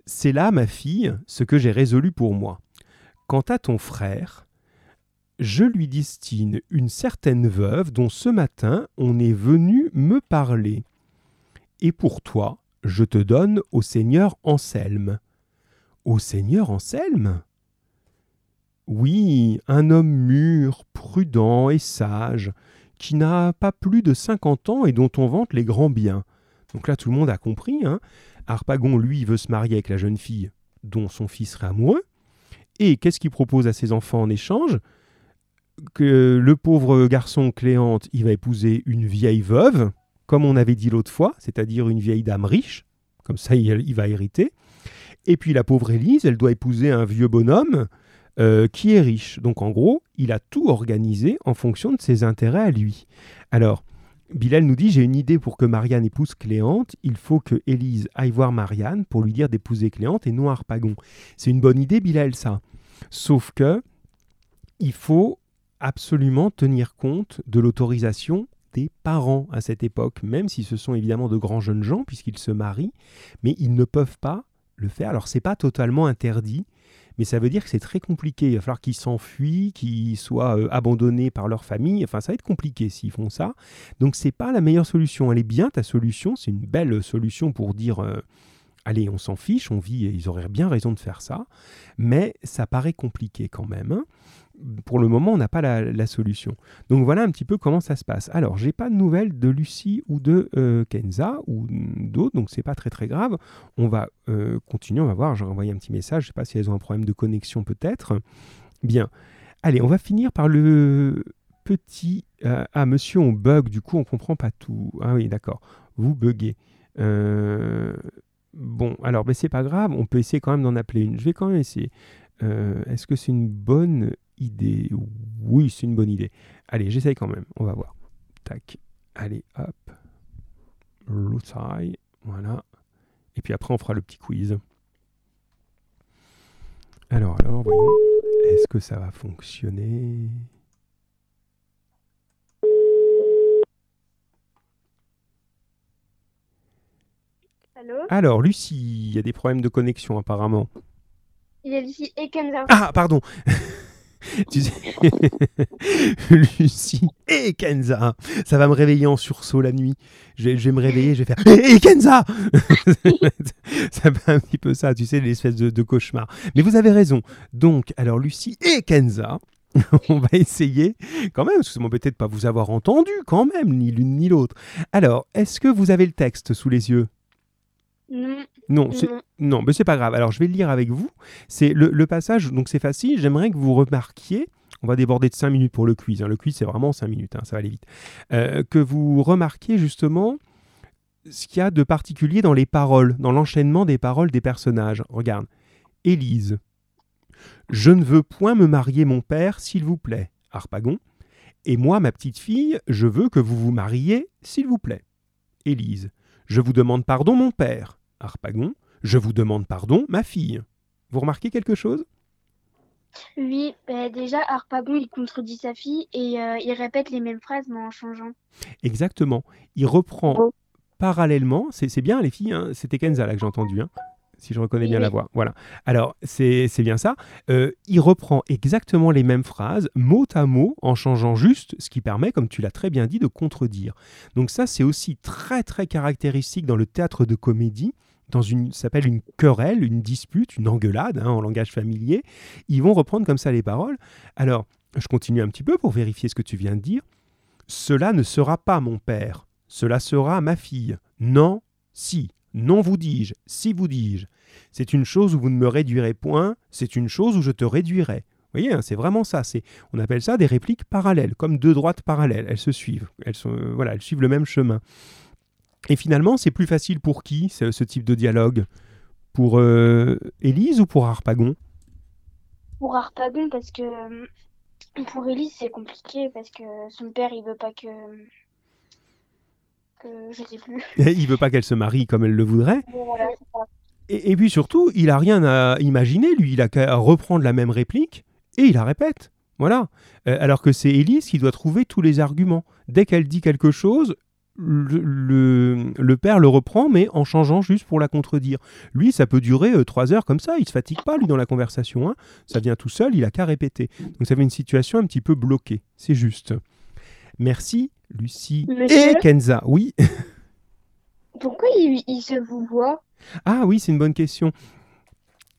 [SPEAKER 1] C'est là, ma fille, ce que j'ai résolu pour moi. Quant à ton frère, je lui destine une certaine veuve dont ce matin on est venu me parler. Et pour toi, je te donne au seigneur Anselme. Au seigneur Anselme? Oui, un homme mûr, prudent et sage, qui n'a pas plus de cinquante ans et dont on vante les grands biens. Donc là, tout le monde a compris. Hein Harpagon, lui, veut se marier avec la jeune fille dont son fils serait amoureux. Et qu'est-ce qu'il propose à ses enfants en échange? Que le pauvre garçon Cléante, il va épouser une vieille veuve, comme on avait dit l'autre fois, c'est-à-dire une vieille dame riche, comme ça il, va hériter. Et puis la pauvre Élise, elle doit épouser un vieux bonhomme euh, qui est riche. Donc en gros, il a tout organisé en fonction de ses intérêts à lui. Alors, Bilal nous dit J'ai une idée pour que Marianne épouse Cléante. Il faut que Élise aille voir Marianne pour lui dire d'épouser Cléante et non Harpagon. C'est une bonne idée, Bilal, ça. Sauf que il faut absolument tenir compte de l'autorisation des parents à cette époque, même si ce sont évidemment de grands jeunes gens puisqu'ils se marient, mais ils ne peuvent pas le faire. Alors c'est pas totalement interdit, mais ça veut dire que c'est très compliqué. Il va falloir qu'ils s'enfuient, qu'ils soient euh, abandonnés par leur famille. Enfin, ça va être compliqué s'ils font ça. Donc, c'est pas la meilleure solution. Elle est bien ta solution. C'est une belle solution pour dire. Euh, allez, on s'en fiche, on vit, et ils auraient bien raison de faire ça, mais ça paraît compliqué quand même. Pour le moment, on n'a pas la, solution. Donc voilà un petit peu comment ça se passe. Alors, j'ai pas de nouvelles de Lucie ou de euh, Kenza ou d'autres, donc c'est pas très très grave. On va euh, continuer, on va voir. J'ai envoyé un petit message. Je sais pas si elles ont un problème de connexion peut-être. Bien. Allez, on va finir par le petit. Euh, ah, monsieur, on bug. Du coup, on comprend pas tout. Ah oui, d'accord. Vous buguez. bon, alors, ben, c'est pas grave. On peut essayer quand même d'en appeler une. Je vais quand même essayer. Est-ce que c'est une bonne idée. Oui, c'est une bonne idée. Allez, j'essaye quand même. On va voir. Tac. Allez, hop. L'outside. Voilà. Et puis après, on fera le petit quiz. Alors, alors, voyons. Est-ce que ça va fonctionner?
[SPEAKER 3] Allô?
[SPEAKER 1] Alors, Lucie, il y a des problèmes de connexion apparemment.
[SPEAKER 3] Il y a Lucie et Kenza.
[SPEAKER 1] Ah, pardon [laughs] [laughs] tu sais, [laughs] Lucie et Kenza, ça va me réveiller en sursaut la nuit. Je, vais me réveiller, je vais faire et Kenza [laughs] Ça fait un petit peu ça, tu sais, l'espèce de, de cauchemar. Mais vous avez raison. Donc, alors Lucie et Kenza, on va essayer quand même, parce que c'est peut-être pas vous avoir entendu quand même, ni l'une ni l'autre. Alors, est-ce que vous avez le texte sous les yeux?
[SPEAKER 3] Non.
[SPEAKER 1] Non, non, mais c'est pas grave. Alors je vais le lire avec vous. C'est le, passage, donc c'est facile. J'aimerais que vous remarquiez. On va déborder de 5 minutes pour le quiz. Hein. Le quiz, c'est vraiment 5 minutes, hein, ça va aller vite. Euh, que vous remarquiez justement ce qu'il y a de particulier dans les paroles, dans l'enchaînement des paroles des personnages. Regarde. Élise. Je ne veux point me marier, mon père, s'il vous plaît. Harpagon. Et moi, ma petite fille, je veux que vous vous mariez, s'il vous plaît. Élise. Je vous demande pardon, mon père. Harpagon, je vous demande pardon, ma fille. Vous remarquez quelque chose?
[SPEAKER 3] Oui, bah, déjà, Harpagon, il contredit sa fille et euh, il répète les mêmes phrases, mais en changeant.
[SPEAKER 1] Exactement. Il reprend oh. parallèlement, c'est bien les filles, hein. c'était Kenza là que j'ai entendu, hein si je reconnais bien la voix. Voilà. Alors, c'est bien ça. Euh, il reprend exactement les mêmes phrases, mot à mot, en changeant juste, ce qui permet, comme tu l'as très bien dit, de contredire. Donc ça, c'est aussi très, très caractéristique dans le théâtre de comédie dans une s'appelle une querelle, une dispute, une engueulade hein, en langage familier, ils vont reprendre comme ça les paroles. Alors, je continue un petit peu pour vérifier ce que tu viens de dire. Cela ne sera pas mon père, cela sera ma fille. Non, si. Non vous dis-je, si vous dis-je. C'est une chose où vous ne me réduirez point, c'est une chose où je te réduirai. Vous voyez, hein, c'est vraiment ça. C'est, on appelle ça des répliques parallèles, comme deux droites parallèles. Elles se suivent. Elles, sont, euh, voilà, elles suivent le même chemin. Et finalement, c'est plus facile pour qui ce, type de dialogue? Pour euh, Élise ou pour Harpagon?
[SPEAKER 3] Pour Harpagon, parce que euh, pour Élise, c'est compliqué, parce que son père, il veut pas que. que je sais plus. [laughs]
[SPEAKER 1] il veut pas qu'elle se marie comme elle le voudrait. et, et, puis surtout, il a rien à imaginer, lui. Il a qu'à reprendre la même réplique et il la répète. Voilà. Euh, alors que c'est Élise qui doit trouver tous les arguments. Dès qu'elle dit quelque chose, le, père le reprend, mais en changeant juste pour la contredire. Lui, ça peut durer euh, trois heures comme ça, il se fatigue pas, lui, dans la conversation. Hein. Ça vient tout seul, il a qu'à répéter. Donc ça fait une situation un petit peu bloquée, c'est juste. Merci, Lucie. Et Kenza, oui. [laughs]
[SPEAKER 3] Pourquoi il, il se vous voit?
[SPEAKER 1] Ah oui, c'est une bonne question.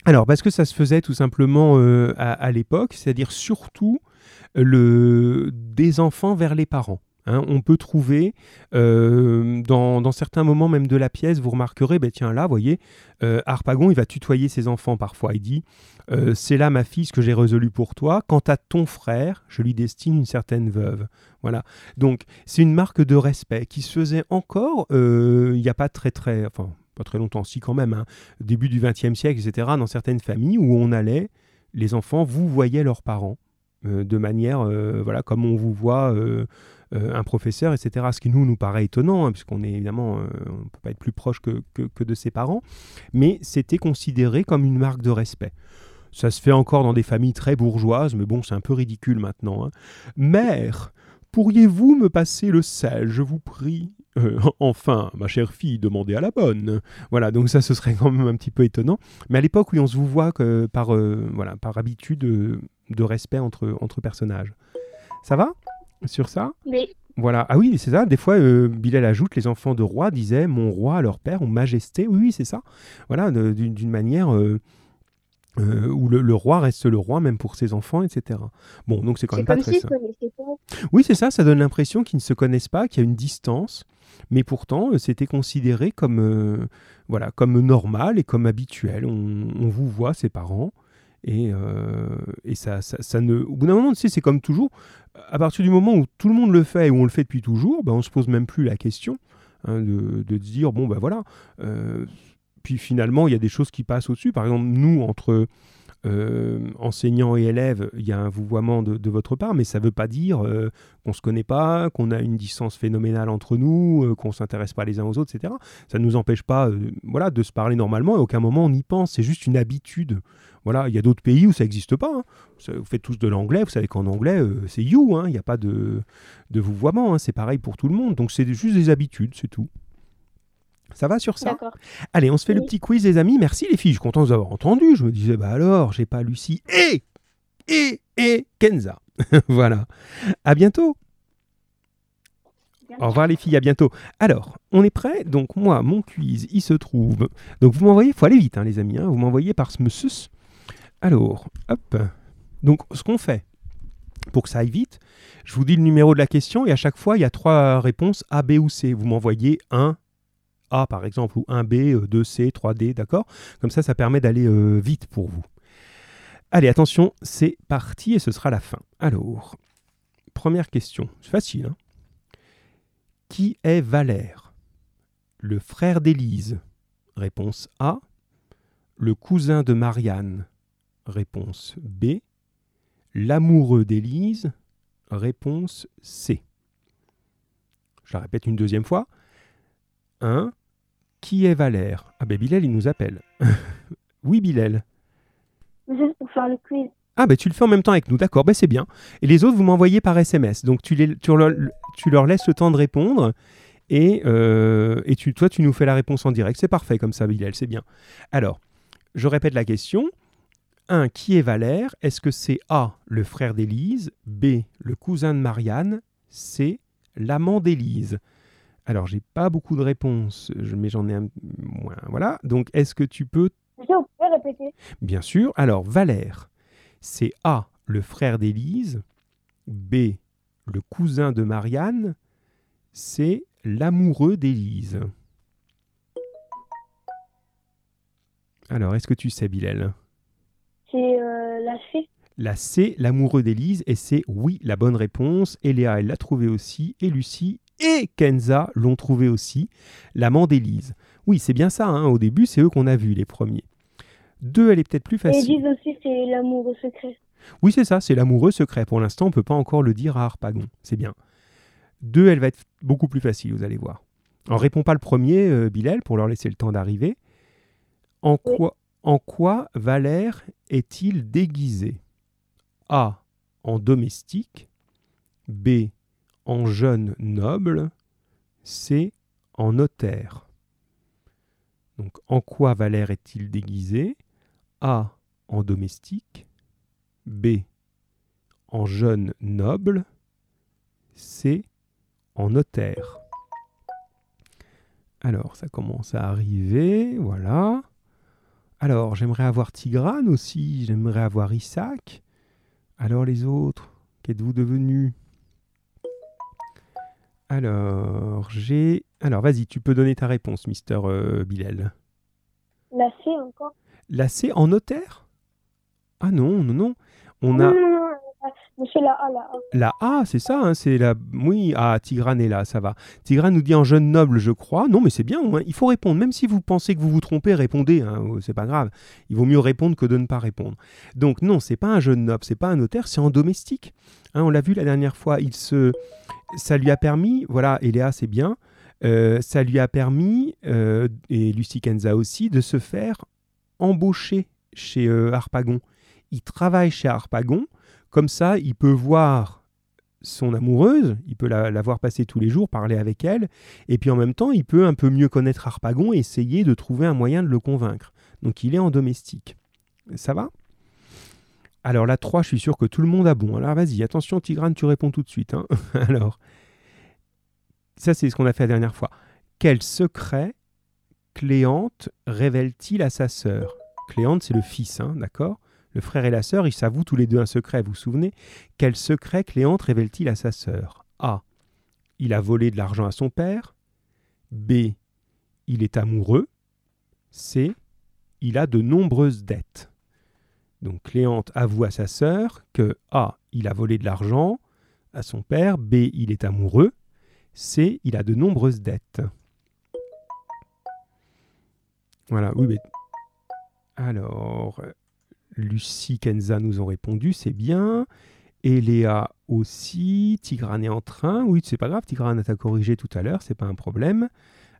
[SPEAKER 1] Alors, parce que ça se faisait tout simplement euh, à, l'époque, c'est-à-dire surtout le, des enfants vers les parents. Hein. on peut trouver euh, dans, certains moments même de la pièce, vous remarquerez, ben tiens là, voyez, euh, Harpagon, il va tutoyer ses enfants parfois. Il dit, c'est là ma fille ce que j'ai résolu pour toi. Quant à ton frère, je lui destine une certaine veuve. Voilà. Donc c'est une marque de respect qui se faisait encore, il n'y a pas très très, enfin pas très longtemps, si quand même, hein, début du XXe siècle, etc., dans certaines familles où on allait, les enfants vous voyaient leurs parents euh, de manière, euh, voilà, comme on vous voit euh, un professeur, etc. Ce qui nous nous paraît étonnant, hein, puisqu'on est évidemment, on ne peut pas être plus proche que, que, de ses parents, mais c'était considéré comme une marque de respect. Ça se fait encore dans des familles très bourgeoises, mais bon, c'est un peu ridicule maintenant. Hein. Mère, pourriez-vous me passer le sel, je vous prie? Euh, [laughs] enfin, ma chère fille, demandez à la bonne. Voilà, donc ça, ce serait quand même un petit peu étonnant. Mais à l'époque, oui, on se voit que par, euh, voilà, par habitude euh, de respect entre, entre personnages. Ça va? Sur ça
[SPEAKER 3] Oui.
[SPEAKER 1] Voilà. Ah oui, c'est ça. Des fois, Bilal ajoute, les enfants de roi disaient mon roi à leur père ou majesté. Oui, oui, c'est ça. Voilà, d'une manière euh, où le, roi reste le roi même pour ses enfants, etc. Bon, donc c'est quand même pas très simple. Oui, c'est ça, ça donne l'impression qu'ils ne se connaissent pas, qu'il y a une distance, mais pourtant euh, c'était considéré comme, euh, voilà, comme normal et comme habituel. On, vous voit, ses parents, et, et ça, ça, ne... Au bout d'un moment, tu sais, c'est comme toujours, à partir du moment où tout le monde le fait et où on le fait depuis toujours, ben, on se pose même plus la question hein, de, de, dire, bon, ben voilà puis finalement, il y a des choses qui passent au-dessus. Par exemple, nous, entre euh, enseignants et élèves, il y a un vouvoiement de, votre part, mais ça ne veut pas dire euh, qu'on ne se connaît pas, qu'on a une distance phénoménale entre nous, euh, qu'on ne s'intéresse pas les uns aux autres, etc. Ça ne nous empêche pas voilà, de se parler normalement, et aucun moment on y pense, c'est juste une habitude. Voilà, il y a d'autres pays où ça n'existe pas. Hein. Vous faites tous de l'anglais, vous savez qu'en anglais, c'est you, hein. il n'y a pas de, de vouvoiement, hein. c'est pareil pour tout le monde. Donc c'est juste des habitudes, c'est tout. Ça va sur ça? Allez, on se fait le petit quiz, les amis. Merci, les filles. Je suis content de vous avoir entendu. Je me disais, bah alors, j'ai pas Lucie et, et, et Kenza. [laughs] voilà. À bientôt. Au revoir les filles, à bientôt. Alors, on est prêt Donc moi, mon quiz, il se trouve... Donc vous m'envoyez, il faut aller vite hein, les amis, hein. vous m'envoyez par ce monsieur. Alors, hop. Donc ce qu'on fait, pour que ça aille vite, je vous dis le numéro de la question et à chaque fois, il y a trois réponses A, B ou C. Vous m'envoyez un, a par exemple, ou 1B, 2C, 3D, d'accord? Comme ça, ça permet d'aller euh, vite pour vous. Allez, attention, c'est parti et ce sera la fin. Alors, première question, c'est facile. Hein? Qui est Valère? Le frère d'Élise? Réponse A. Le cousin de Marianne? Réponse B. L'amoureux d'Élise? Réponse C. Je la répète une deuxième fois. 1. Qui est Valère? Ah ben Bilal, il nous appelle. [laughs] oui, Bilal.
[SPEAKER 3] Juste pour faire le quiz.
[SPEAKER 1] Ah ben tu le fais en même temps avec nous, d'accord, ben c'est bien. Et les autres, vous m'envoyez par SMS. Donc tu, les, tu, leur, tu, leur, laisses le temps de répondre et, euh, et tu, toi, tu nous fais la réponse en direct. C'est parfait comme ça, Bilal, c'est bien. Alors, je répète la question. 1. Qui est Valère? Est-ce que c'est A, le frère d'Élise? B, le cousin de Marianne? C, l'amant d'Élise? Alors, j'ai pas beaucoup de réponses, mais j'en ai un moins. Voilà. Donc, est-ce que tu peux.
[SPEAKER 3] Bien sûr, répéter.
[SPEAKER 1] Bien sûr. Alors, Valère, c'est A, le frère d'Élise. B. Le cousin de Marianne. C. L'amoureux d'Élise. Alors, est-ce que tu sais, Bilal?
[SPEAKER 3] C'est euh, la C.
[SPEAKER 1] La C, l'amoureux d'Élise, et c'est oui, la bonne réponse. Et Léa, elle l'a trouvé aussi, et Lucie et Kenza l'ont trouvé aussi, l'amant d'Élise. Oui, c'est bien ça, hein. au début, c'est eux qu'on a vus, les premiers. Deux, elle est peut-être plus facile.
[SPEAKER 3] Élise aussi, c'est l'amoureux secret.
[SPEAKER 1] Oui, c'est ça, c'est l'amoureux secret. Pour l'instant, on ne peut pas encore le dire à Harpagon. C'est bien. Deux, elle va être beaucoup plus facile, vous allez voir. Alors, réponds pas le premier, euh, Bilal, pour leur laisser le temps d'arriver. En
[SPEAKER 3] Oui.
[SPEAKER 1] quoi, en quoi Valère est-il déguisé? A. En domestique. B. En jeune noble. C. En notaire. Donc, en quoi Valère est-il déguisé? A. En domestique. B. En jeune noble. C. En notaire. Alors, ça commence à arriver, voilà. Alors, j'aimerais avoir Tigrane aussi, j'aimerais avoir Isaac. Alors, les autres, qu'êtes-vous devenus? Alors, j'ai... Alors, vas-y, tu peux donner ta réponse, Mister euh, Bilal.
[SPEAKER 3] La C encore?
[SPEAKER 1] La C en notaire? Ah non, non, non. On a...
[SPEAKER 3] non, non, non, mais la A, la A.
[SPEAKER 1] La A, c'est ça, hein, c'est la. Oui, ah, Tigrane est là, ça va. Tigrane nous dit en jeune noble, je crois. Non, mais c'est bien, il faut répondre. Même si vous pensez que vous vous trompez, répondez, hein, oh, c'est pas grave. Il vaut mieux répondre que de ne pas répondre. Donc, non, c'est pas un jeune noble, c'est pas un notaire, c'est en domestique. Hein, on l'a vu la dernière fois, il se. Ça lui a permis, voilà, et Léa, c'est bien, euh, ça lui a permis, euh, et Lucie Kenza aussi, de se faire embaucher chez euh, Harpagon. Il travaille chez Harpagon. Comme ça, il peut voir son amoureuse, il peut la, voir passer tous les jours, parler avec elle, et puis en même temps, il peut un peu mieux connaître Harpagon et essayer de trouver un moyen de le convaincre. Donc il est en domestique. Ça va? Alors la 3, je suis sûr que tout le monde a bon. Alors vas-y, attention Tigrane, tu réponds tout de suite. hein. [laughs] Alors, ça c'est ce qu'on a fait la dernière fois. Quel secret Cléante révèle-t-il à sa sœur? Cléante, c'est le fils, hein, d'accord? Le frère et la sœur, ils s'avouent tous les deux un secret, vous vous souvenez? Quel secret Cléante révèle-t-il à sa sœur? A. Il a volé de l'argent à son père. B. Il est amoureux. C. Il a de nombreuses dettes. Donc Cléante avoue à sa sœur que A. Il a volé de l'argent à son père. B. Il est amoureux. C. Il a de nombreuses dettes. Voilà, oui, mais... Alors, Lucie, Kenza nous ont répondu, c'est bien. Et Léa aussi. Tigrane est en train. Oui, c'est pas grave, Tigrane t'a corrigé tout à l'heure, c'est pas un problème.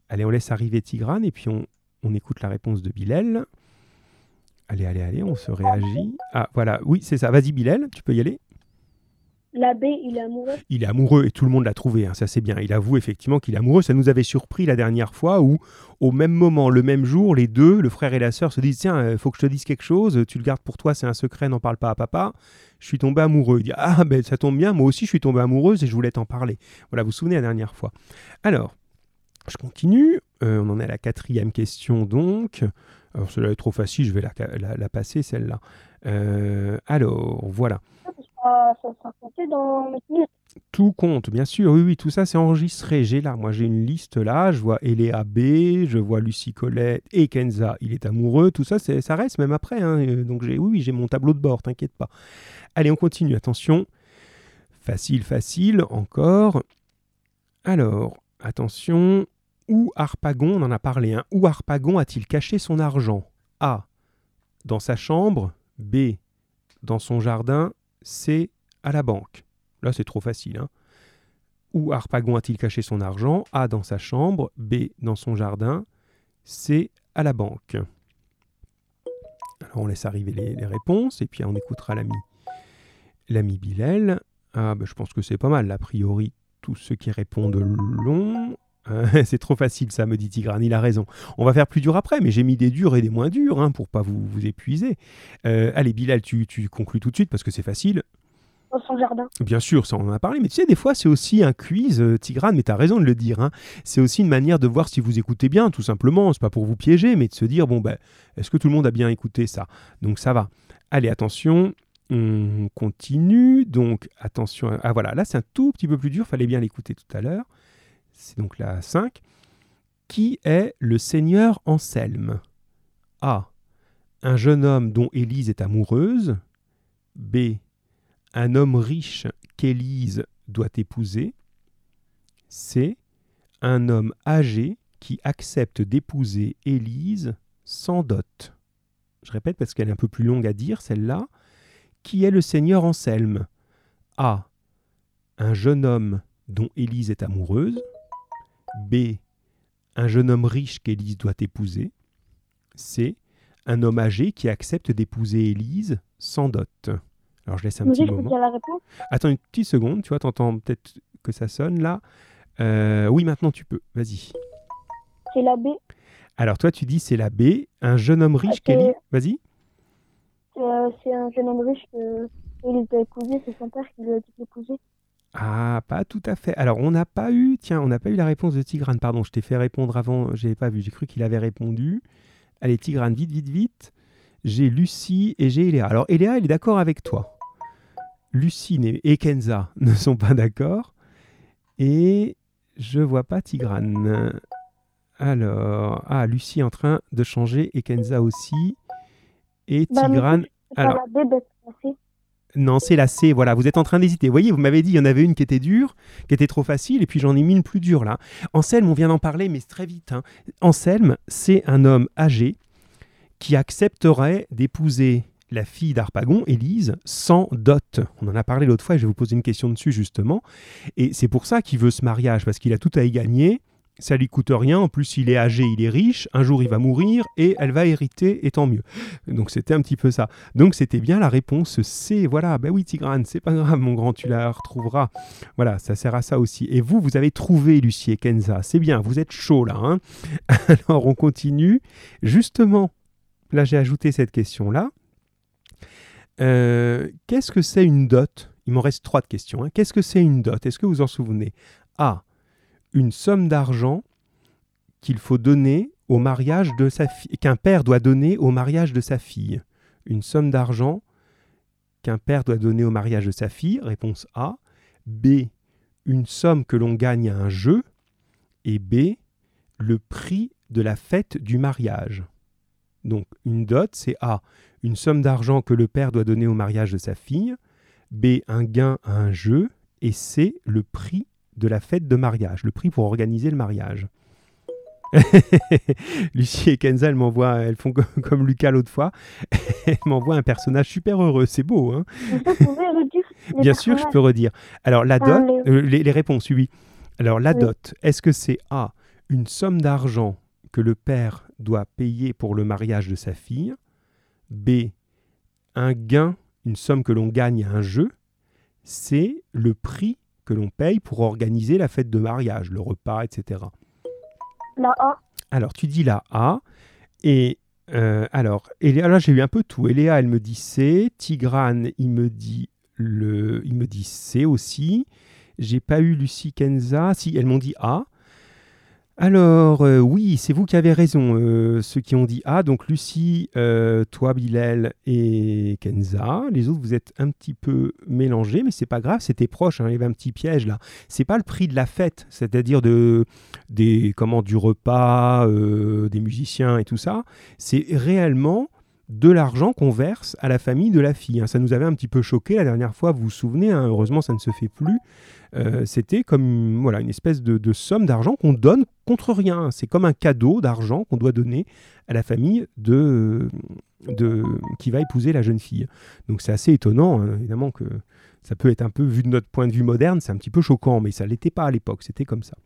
[SPEAKER 1] Allez, on laisse arriver Tigrane et puis on, on écoute la réponse de Bilal. Allez, allez, allez, on se réagit. Ah, voilà, oui, c'est ça. Vas-y, Bilal, tu peux y aller.
[SPEAKER 3] La B, il est amoureux.
[SPEAKER 1] Il est amoureux et tout le monde l'a trouvé, hein, ça c'est bien. Il avoue effectivement qu'il est amoureux. Ça nous avait surpris la dernière fois où, au même moment, le même jour, les deux, le frère et la sœur, se disent Tiens, il faut que je te dise quelque chose, tu le gardes pour toi, c'est un secret, n'en parle pas à papa. Je suis tombé amoureux. Il dit Ah, ben ça tombe bien, moi aussi je suis tombé amoureuse et je voulais t'en parler. Voilà, vous vous souvenez la dernière fois. Alors, je continue. Euh, on en est à la quatrième question donc. Alors, celle-là est trop facile, je vais la passer celle-là. Euh, alors, voilà.
[SPEAKER 3] Compté dans.
[SPEAKER 1] Tout compte, bien sûr. Oui, oui, tout ça, c'est enregistré. J'ai là, moi, j'ai une liste là. Je vois Eléa B, je vois Lucie Colette et Kenza. Il est amoureux. Tout ça, ça reste même après. hein. Euh, Donc, j'ai, oui, oui, j'ai mon tableau de bord. T'inquiète pas. Allez, on continue. Attention. Facile, facile. Encore. Alors, attention. Où Harpagon, on en a parlé, hein. Où Harpagon a-t-il caché son argent? A. Dans sa chambre. B. Dans son jardin. C. À la banque. Là, c'est trop facile. Hein. Où Harpagon a-t-il caché son argent? A. Dans sa chambre. B. Dans son jardin. C. À la banque. Alors, on laisse arriver les, les réponses et puis on écoutera l'ami, l'ami Bilal. Ah, ben, je pense que c'est pas mal. A priori, tous ceux qui répondent long. [laughs] C'est trop facile, ça, me dit Tigrane. Il a raison. On va faire plus dur après, mais j'ai mis des durs et des moins durs hein, pour pas vous, vous épuiser. Euh, allez, Bilal, tu, tu conclus tout de suite parce que c'est facile.
[SPEAKER 3] Dans son jardin.
[SPEAKER 1] Bien sûr, ça on en a parlé, mais tu sais, des fois c'est aussi un quiz, euh, Tigrane, mais tu as raison de le dire. hein. C'est aussi une manière de voir si vous écoutez bien, tout simplement. C'est pas pour vous piéger, mais de se dire, bon, ben, est-ce que tout le monde a bien écouté ça? Donc ça va. Allez, attention, On continue. Donc, attention. Ah voilà, là c'est un tout petit peu plus dur. Fallait bien l'écouter tout à l'heure. C'est donc la 5. Qui est le seigneur Anselme? A. Un jeune homme dont Élise est amoureuse. B. Un homme riche qu'Élise doit épouser. C. Un homme âgé qui accepte d'épouser Élise sans dot. Je répète parce qu'elle est un peu plus longue à dire, celle-là. Qui est le seigneur Anselme? A. Un jeune homme dont Élise est amoureuse. B. Un jeune homme riche qu'Élise doit épouser. C. Un homme âgé qui accepte d'épouser Élise sans dot. Alors je laisse un
[SPEAKER 3] Vous
[SPEAKER 1] petit moment.
[SPEAKER 3] la réponse?
[SPEAKER 1] Attends une petite seconde, tu vois, t'entends peut-être que ça sonne là. Euh, oui, maintenant tu peux, vas-y.
[SPEAKER 3] C'est la B.
[SPEAKER 1] Alors toi tu dis c'est la B, un jeune homme riche
[SPEAKER 3] Ok.
[SPEAKER 1] Kelly. Vas-y.
[SPEAKER 3] C'est euh, c'est un jeune homme riche il doit épouser. C'est son père qui lui a dit d'épouser.
[SPEAKER 1] Ah, pas tout à fait. Alors on n'a pas eu, tiens, on n'a pas eu la réponse de Tigrane. Pardon, je t'ai fait répondre avant, j'ai pas vu, j'ai cru qu'il avait répondu. Allez Tigrane, vite, vite, vite. J'ai Lucie et j'ai Eléa. Alors Eléa, elle est d'accord avec toi. Lucie et Kenza [laughs] ne sont pas d'accord. Et je vois pas Tigrane. Alors, ah, Lucie est en train de changer et Kenza aussi. Et
[SPEAKER 3] Bah,
[SPEAKER 1] Tigrane, alors, non, c'est la C, voilà, vous êtes en train d'hésiter. Vous voyez, vous m'avez dit, il y en avait une qui était dure, qui était trop facile, et puis j'en ai mis une plus dure là. Anselme, on vient d'en parler, mais très vite. hein. Anselme, c'est un homme âgé qui accepterait d'épouser la fille d'Arpagon, Élise, sans dot. On en a parlé l'autre fois, et je vais vous poser une question dessus justement. Et c'est pour ça qu'il veut ce mariage, parce qu'il a tout à y gagner. Ça lui coûte rien, en plus il est âgé, il est riche, un jour il va mourir et elle va hériter, et tant mieux. Donc c'était un petit peu ça. Donc c'était bien la réponse C. Voilà, ben oui Tigrane, c'est pas grave mon grand, tu la retrouveras. Voilà, ça sert à ça aussi. Et vous, vous avez trouvé Lucie et Kenza. C'est bien, vous êtes chaud là. hein. [laughs] Alors on continue. Justement, là j'ai ajouté cette question-là. Euh, Qu'est-ce que c'est une dot? Il m'en reste trois de questions. hein. Qu'est-ce que c'est une dot? Est-ce que vous en souvenez? A. Une somme d'argent qu'il faut donner au mariage de sa fille, qu'un père doit donner au mariage de sa fille. Une somme d'argent qu'un père doit donner au mariage de sa fille. Réponse A. B. Une somme que l'on gagne à un jeu. Et B. Le prix de la fête du mariage. Donc une dot, c'est A. Une somme d'argent que le père doit donner au mariage de sa fille. B. Un gain à un jeu. Et C. Le prix de la fête de mariage. Le prix pour organiser le mariage. [laughs] Lucie et Kenza, elles m'envoient, elles font [laughs] comme, Lucas l'autre fois, [laughs] elles m'envoient un personnage super heureux, c'est beau, hein Bien sûr, je peux redire. Alors, la
[SPEAKER 3] Ah,
[SPEAKER 1] dot,
[SPEAKER 3] les-
[SPEAKER 1] euh, les, les réponses, oui. Alors, la
[SPEAKER 3] Oui.
[SPEAKER 1] dot, est-ce que c'est A, une somme d'argent que le père doit payer pour le mariage de sa fille? B, un gain, une somme que l'on gagne à un jeu? C, le prix que l'on paye pour organiser la fête de mariage, le repas, etc.
[SPEAKER 3] La A.
[SPEAKER 1] Alors, tu dis la A. Et euh, alors, Eléa, là, j'ai eu un peu tout. Eléa, elle me dit C. Tigrane, il me dit, le, il me dit C aussi. J'ai pas eu Lucie Kenza. Si, elles m'ont dit A. Alors, euh, oui, c'est vous qui avez raison, euh, ceux qui ont dit A. Donc, Lucie, euh, toi, Bilal et Kenza. Les autres, vous êtes un petit peu mélangés, mais c'est pas grave, c'était proche. hein, il y avait un petit piège là. C'est pas le prix de la fête, c'est-à-dire de, des, comment, du repas, des musiciens et tout ça. C'est réellement de l'argent qu'on verse à la famille de la fille. hein. Ça nous avait un petit peu choqué la dernière fois, vous vous souvenez, hein, heureusement ça ne se fait plus. Euh, C'était comme voilà, une espèce de, somme d'argent qu'on donne contre rien. C'est comme un cadeau d'argent qu'on doit donner à la famille de, de, qui va épouser la jeune fille. Donc c'est assez étonnant, hein, évidemment que ça peut être un peu, vu de notre point de vue moderne, c'est un petit peu choquant, mais ça l'était pas à l'époque, c'était comme ça.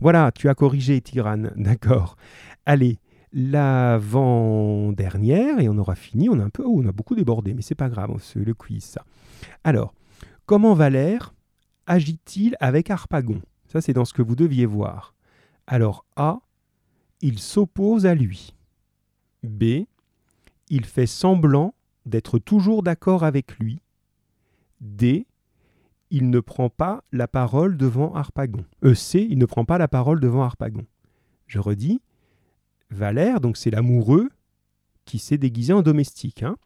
[SPEAKER 1] Voilà, tu as corrigé Tirane, [laughs] d'accord. Allez, l'avant-dernière, et on aura fini, on a un peu, oh, on a beaucoup débordé, mais c'est pas grave, c'est le quiz ça. Alors, comment Valère agit-il avec Harpagon? Ça, c'est dans ce que vous deviez voir. Alors, A, il s'oppose à lui. B, il fait semblant d'être toujours d'accord avec lui. D, il ne prend pas la parole devant Harpagon. E, C, il ne prend pas la parole devant Harpagon. Je redis, Valère, donc c'est l'amoureux qui s'est déguisé en domestique. hein.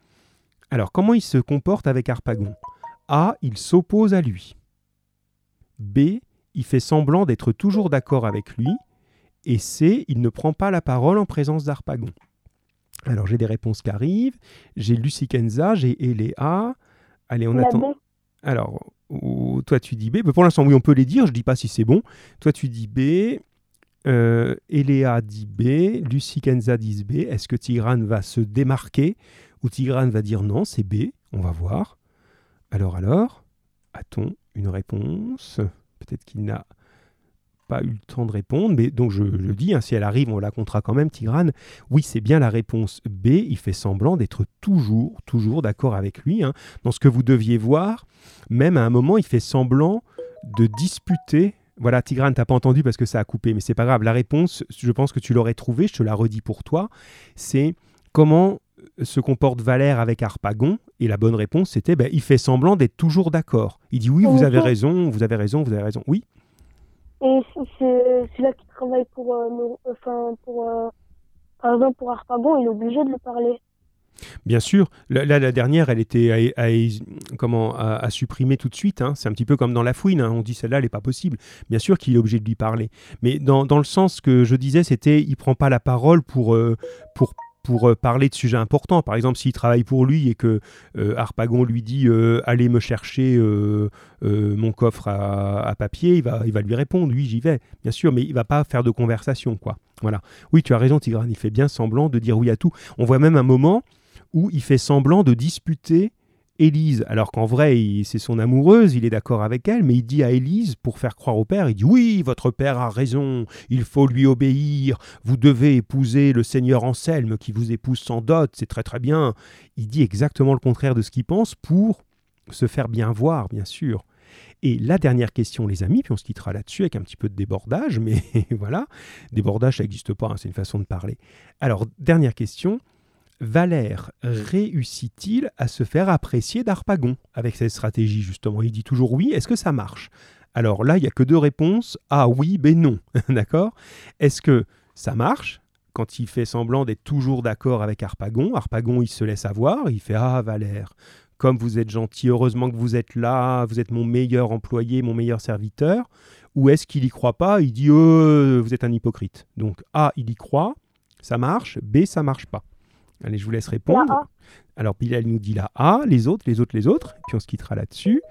[SPEAKER 1] Alors, comment il se comporte avec Harpagon? A. Il s'oppose à lui. B. Il fait semblant d'être toujours d'accord avec lui. Et C. Il ne prend pas la parole en présence d'Harpagon. Alors, j'ai des réponses qui arrivent. J'ai Lucie Kenza, j'ai Eléa. Allez, on
[SPEAKER 3] La
[SPEAKER 1] attend. Alors, ou- toi tu dis B. Mais pour l'instant, oui, on peut les dire. Je dis pas si c'est bon. Toi tu dis B. Euh, Eléa dit B. Lucie Kenza dit B. Est-ce que Tigrane va se démarquer ou Tigrane va dire non, c'est B On va voir. Alors, alors, a-t-on une réponse Peut-être qu'il n'a pas eu le temps de répondre, mais donc je le dis, hein, si elle arrive, on la comptera quand même, Tigrane. Oui, c'est bien la réponse B. Il fait semblant d'être toujours, toujours d'accord avec lui. hein. Dans ce que vous deviez voir, même à un moment, il fait semblant de disputer. Voilà, Tigrane, t'as pas entendu parce que ça a coupé, mais c'est pas grave. La réponse, je pense que tu l'aurais trouvée, je te la redis pour toi. C'est comment se comporte Valère avec Harpagon? Et la bonne réponse, c'était ben, il fait semblant d'être toujours d'accord. Il dit oui, vous avez
[SPEAKER 3] Ok.
[SPEAKER 1] raison, vous avez raison, vous avez raison. Oui,
[SPEAKER 3] Et c'est- celui-là qui travaille pour, euh, nos- enfin, pour, euh, par exemple, pour Harpagon, il est obligé de lui parler.
[SPEAKER 1] Bien sûr, là, la dernière, elle était à, à- comment, à, à supprimer tout de suite. hein. C'est un petit peu comme dans la fouine. hein. On dit celle-là, elle n'est pas possible. Bien sûr qu'il est obligé de lui parler. Mais dans, dans le sens que je disais, c'était il prend pas la parole pour, euh, pour, pour euh, parler de sujets importants. Par exemple, s'il travaille pour lui et que euh, Harpagon lui dit euh, allez me chercher mon coffre à, à papier, il va, il va lui répondre oui, j'y vais. Bien sûr, mais il va pas faire de conversation. quoi. Voilà. Oui, tu as raison, Tigrane. Il fait bien semblant de dire oui à tout. On voit même un moment où il fait semblant de disputer Élise, alors qu'en vrai, c'est son amoureuse, il est d'accord avec elle, mais il dit à Élise, pour faire croire au père, il dit Oui, votre père a raison, il faut lui obéir, vous devez épouser le seigneur Anselme qui vous épouse sans dot, c'est très très bien. Il dit exactement le contraire de ce qu'il pense pour se faire bien voir, bien sûr. Et la dernière question, les amis, puis on se quittera là-dessus avec un petit peu de débordage, [laughs] mais voilà, débordage, ça n'existe pas, hein, c'est une façon de parler. Alors, dernière question, Valère réussit-il à se faire apprécier d'Harpagon avec cette stratégie justement? Il dit toujours oui, est-ce que ça marche? Alors là, il n'y a que deux réponses, ah oui, B non, [laughs] d'accord? Est-ce que ça marche? Quand il fait semblant d'être toujours d'accord avec Harpagon Harpagon, il se laisse avoir, il fait ah Valère, comme vous êtes gentil, heureusement que vous êtes là, vous êtes mon meilleur employé, mon meilleur serviteur. Ou est-ce qu'il y croit pas? Il dit euh, vous êtes un hypocrite. Donc A, il y croit, ça marche. B, ça marche pas. Allez, je vous laisse répondre.
[SPEAKER 3] La.
[SPEAKER 1] Alors, Bilal nous dit la A, les autres, les autres, les autres. Puis on se quittera là-dessus.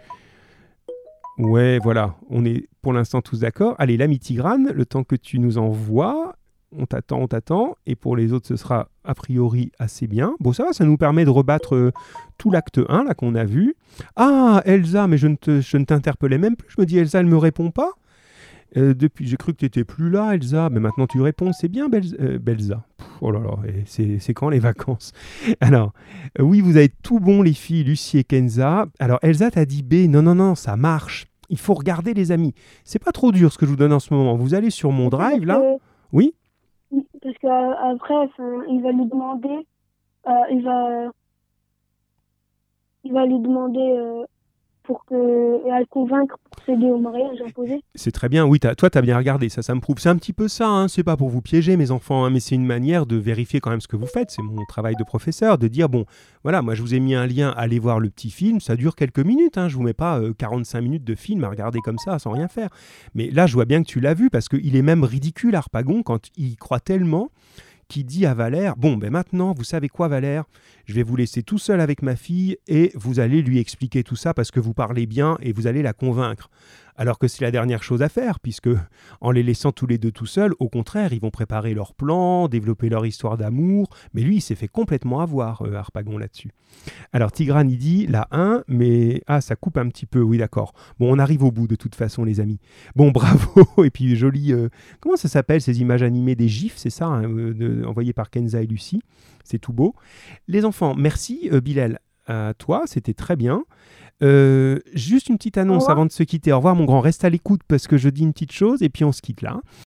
[SPEAKER 1] Ouais, voilà. On est pour l'instant tous d'accord. Allez, l'ami Tigrane, le temps que tu nous envoies, on t'attend, on t'attend. Et pour les autres, ce sera a priori assez bien. Bon, ça va, ça nous permet de rebattre euh, tout l'acte 1 là qu'on a vu. Ah, Elsa, mais je ne, ne t'interpellais même plus. Je me dis, Elsa, elle me répond pas. Euh, depuis, j'ai cru que tu n'étais plus là, Elsa. Mais maintenant, tu réponds. C'est bien, Bel- euh, Belza. Pff, oh là là, c'est quand les vacances? [laughs] Alors, euh, oui, vous avez tout bon, les filles, Lucie et Kenza. Alors, Elsa t'a dit B. Non, non, non, ça marche. Il faut regarder, les amis. C'est pas trop dur ce que je vous donne en ce moment. Vous allez sur mon drive, là?
[SPEAKER 3] Que-
[SPEAKER 1] Oui?
[SPEAKER 3] Parce qu'après, il va lui demander, euh, il va, il va lui demander euh, pour que, à le convaincre pour s'aider au mariage imposé.
[SPEAKER 1] C'est très bien, oui, t'as- toi tu as bien regardé, ça, ça me prouve. C'est un petit peu ça, hein, c'est pas pour vous piéger, mes enfants, hein, mais c'est une manière de vérifier quand même ce que vous faites. C'est mon travail de professeur, de dire bon, voilà, moi je vous ai mis un lien, allez voir le petit film, ça dure quelques minutes, hein, je vous mets pas euh, 45 minutes de film à regarder comme ça sans rien faire. Mais là, je vois bien que tu l'as vu parce qu'il est même ridicule, Harpagon, quand il croit tellement qu'il dit à Valère Bon, ben maintenant, vous savez quoi, Valère? Je vais vous laisser tout seul avec ma fille et vous allez lui expliquer tout ça parce que vous parlez bien et vous allez la convaincre. Alors que c'est la dernière chose à faire, puisque en les laissant tous les deux tout seuls, au contraire, ils vont préparer leur plan, développer leur histoire d'amour. Mais lui, il s'est fait complètement avoir, euh, Harpagon, là-dessus. Alors Tigrane, il dit la 1, mais ah, ça coupe un petit peu, oui, d'accord. Bon, on arrive au bout de toute façon, les amis. Bon, [laughs] bravo, et puis joli. euh, comment ça s'appelle ces images animées des gifs, c'est ça, hein, euh, envoyées par Kenza et Lucie C'est tout beau. Les enfants, merci, euh, Bilal, à toi, c'était très bien. Euh, juste une petite annonce avant de se quitter. Au revoir, mon grand. Reste à l'écoute parce que je dis une petite chose et puis on se quitte là.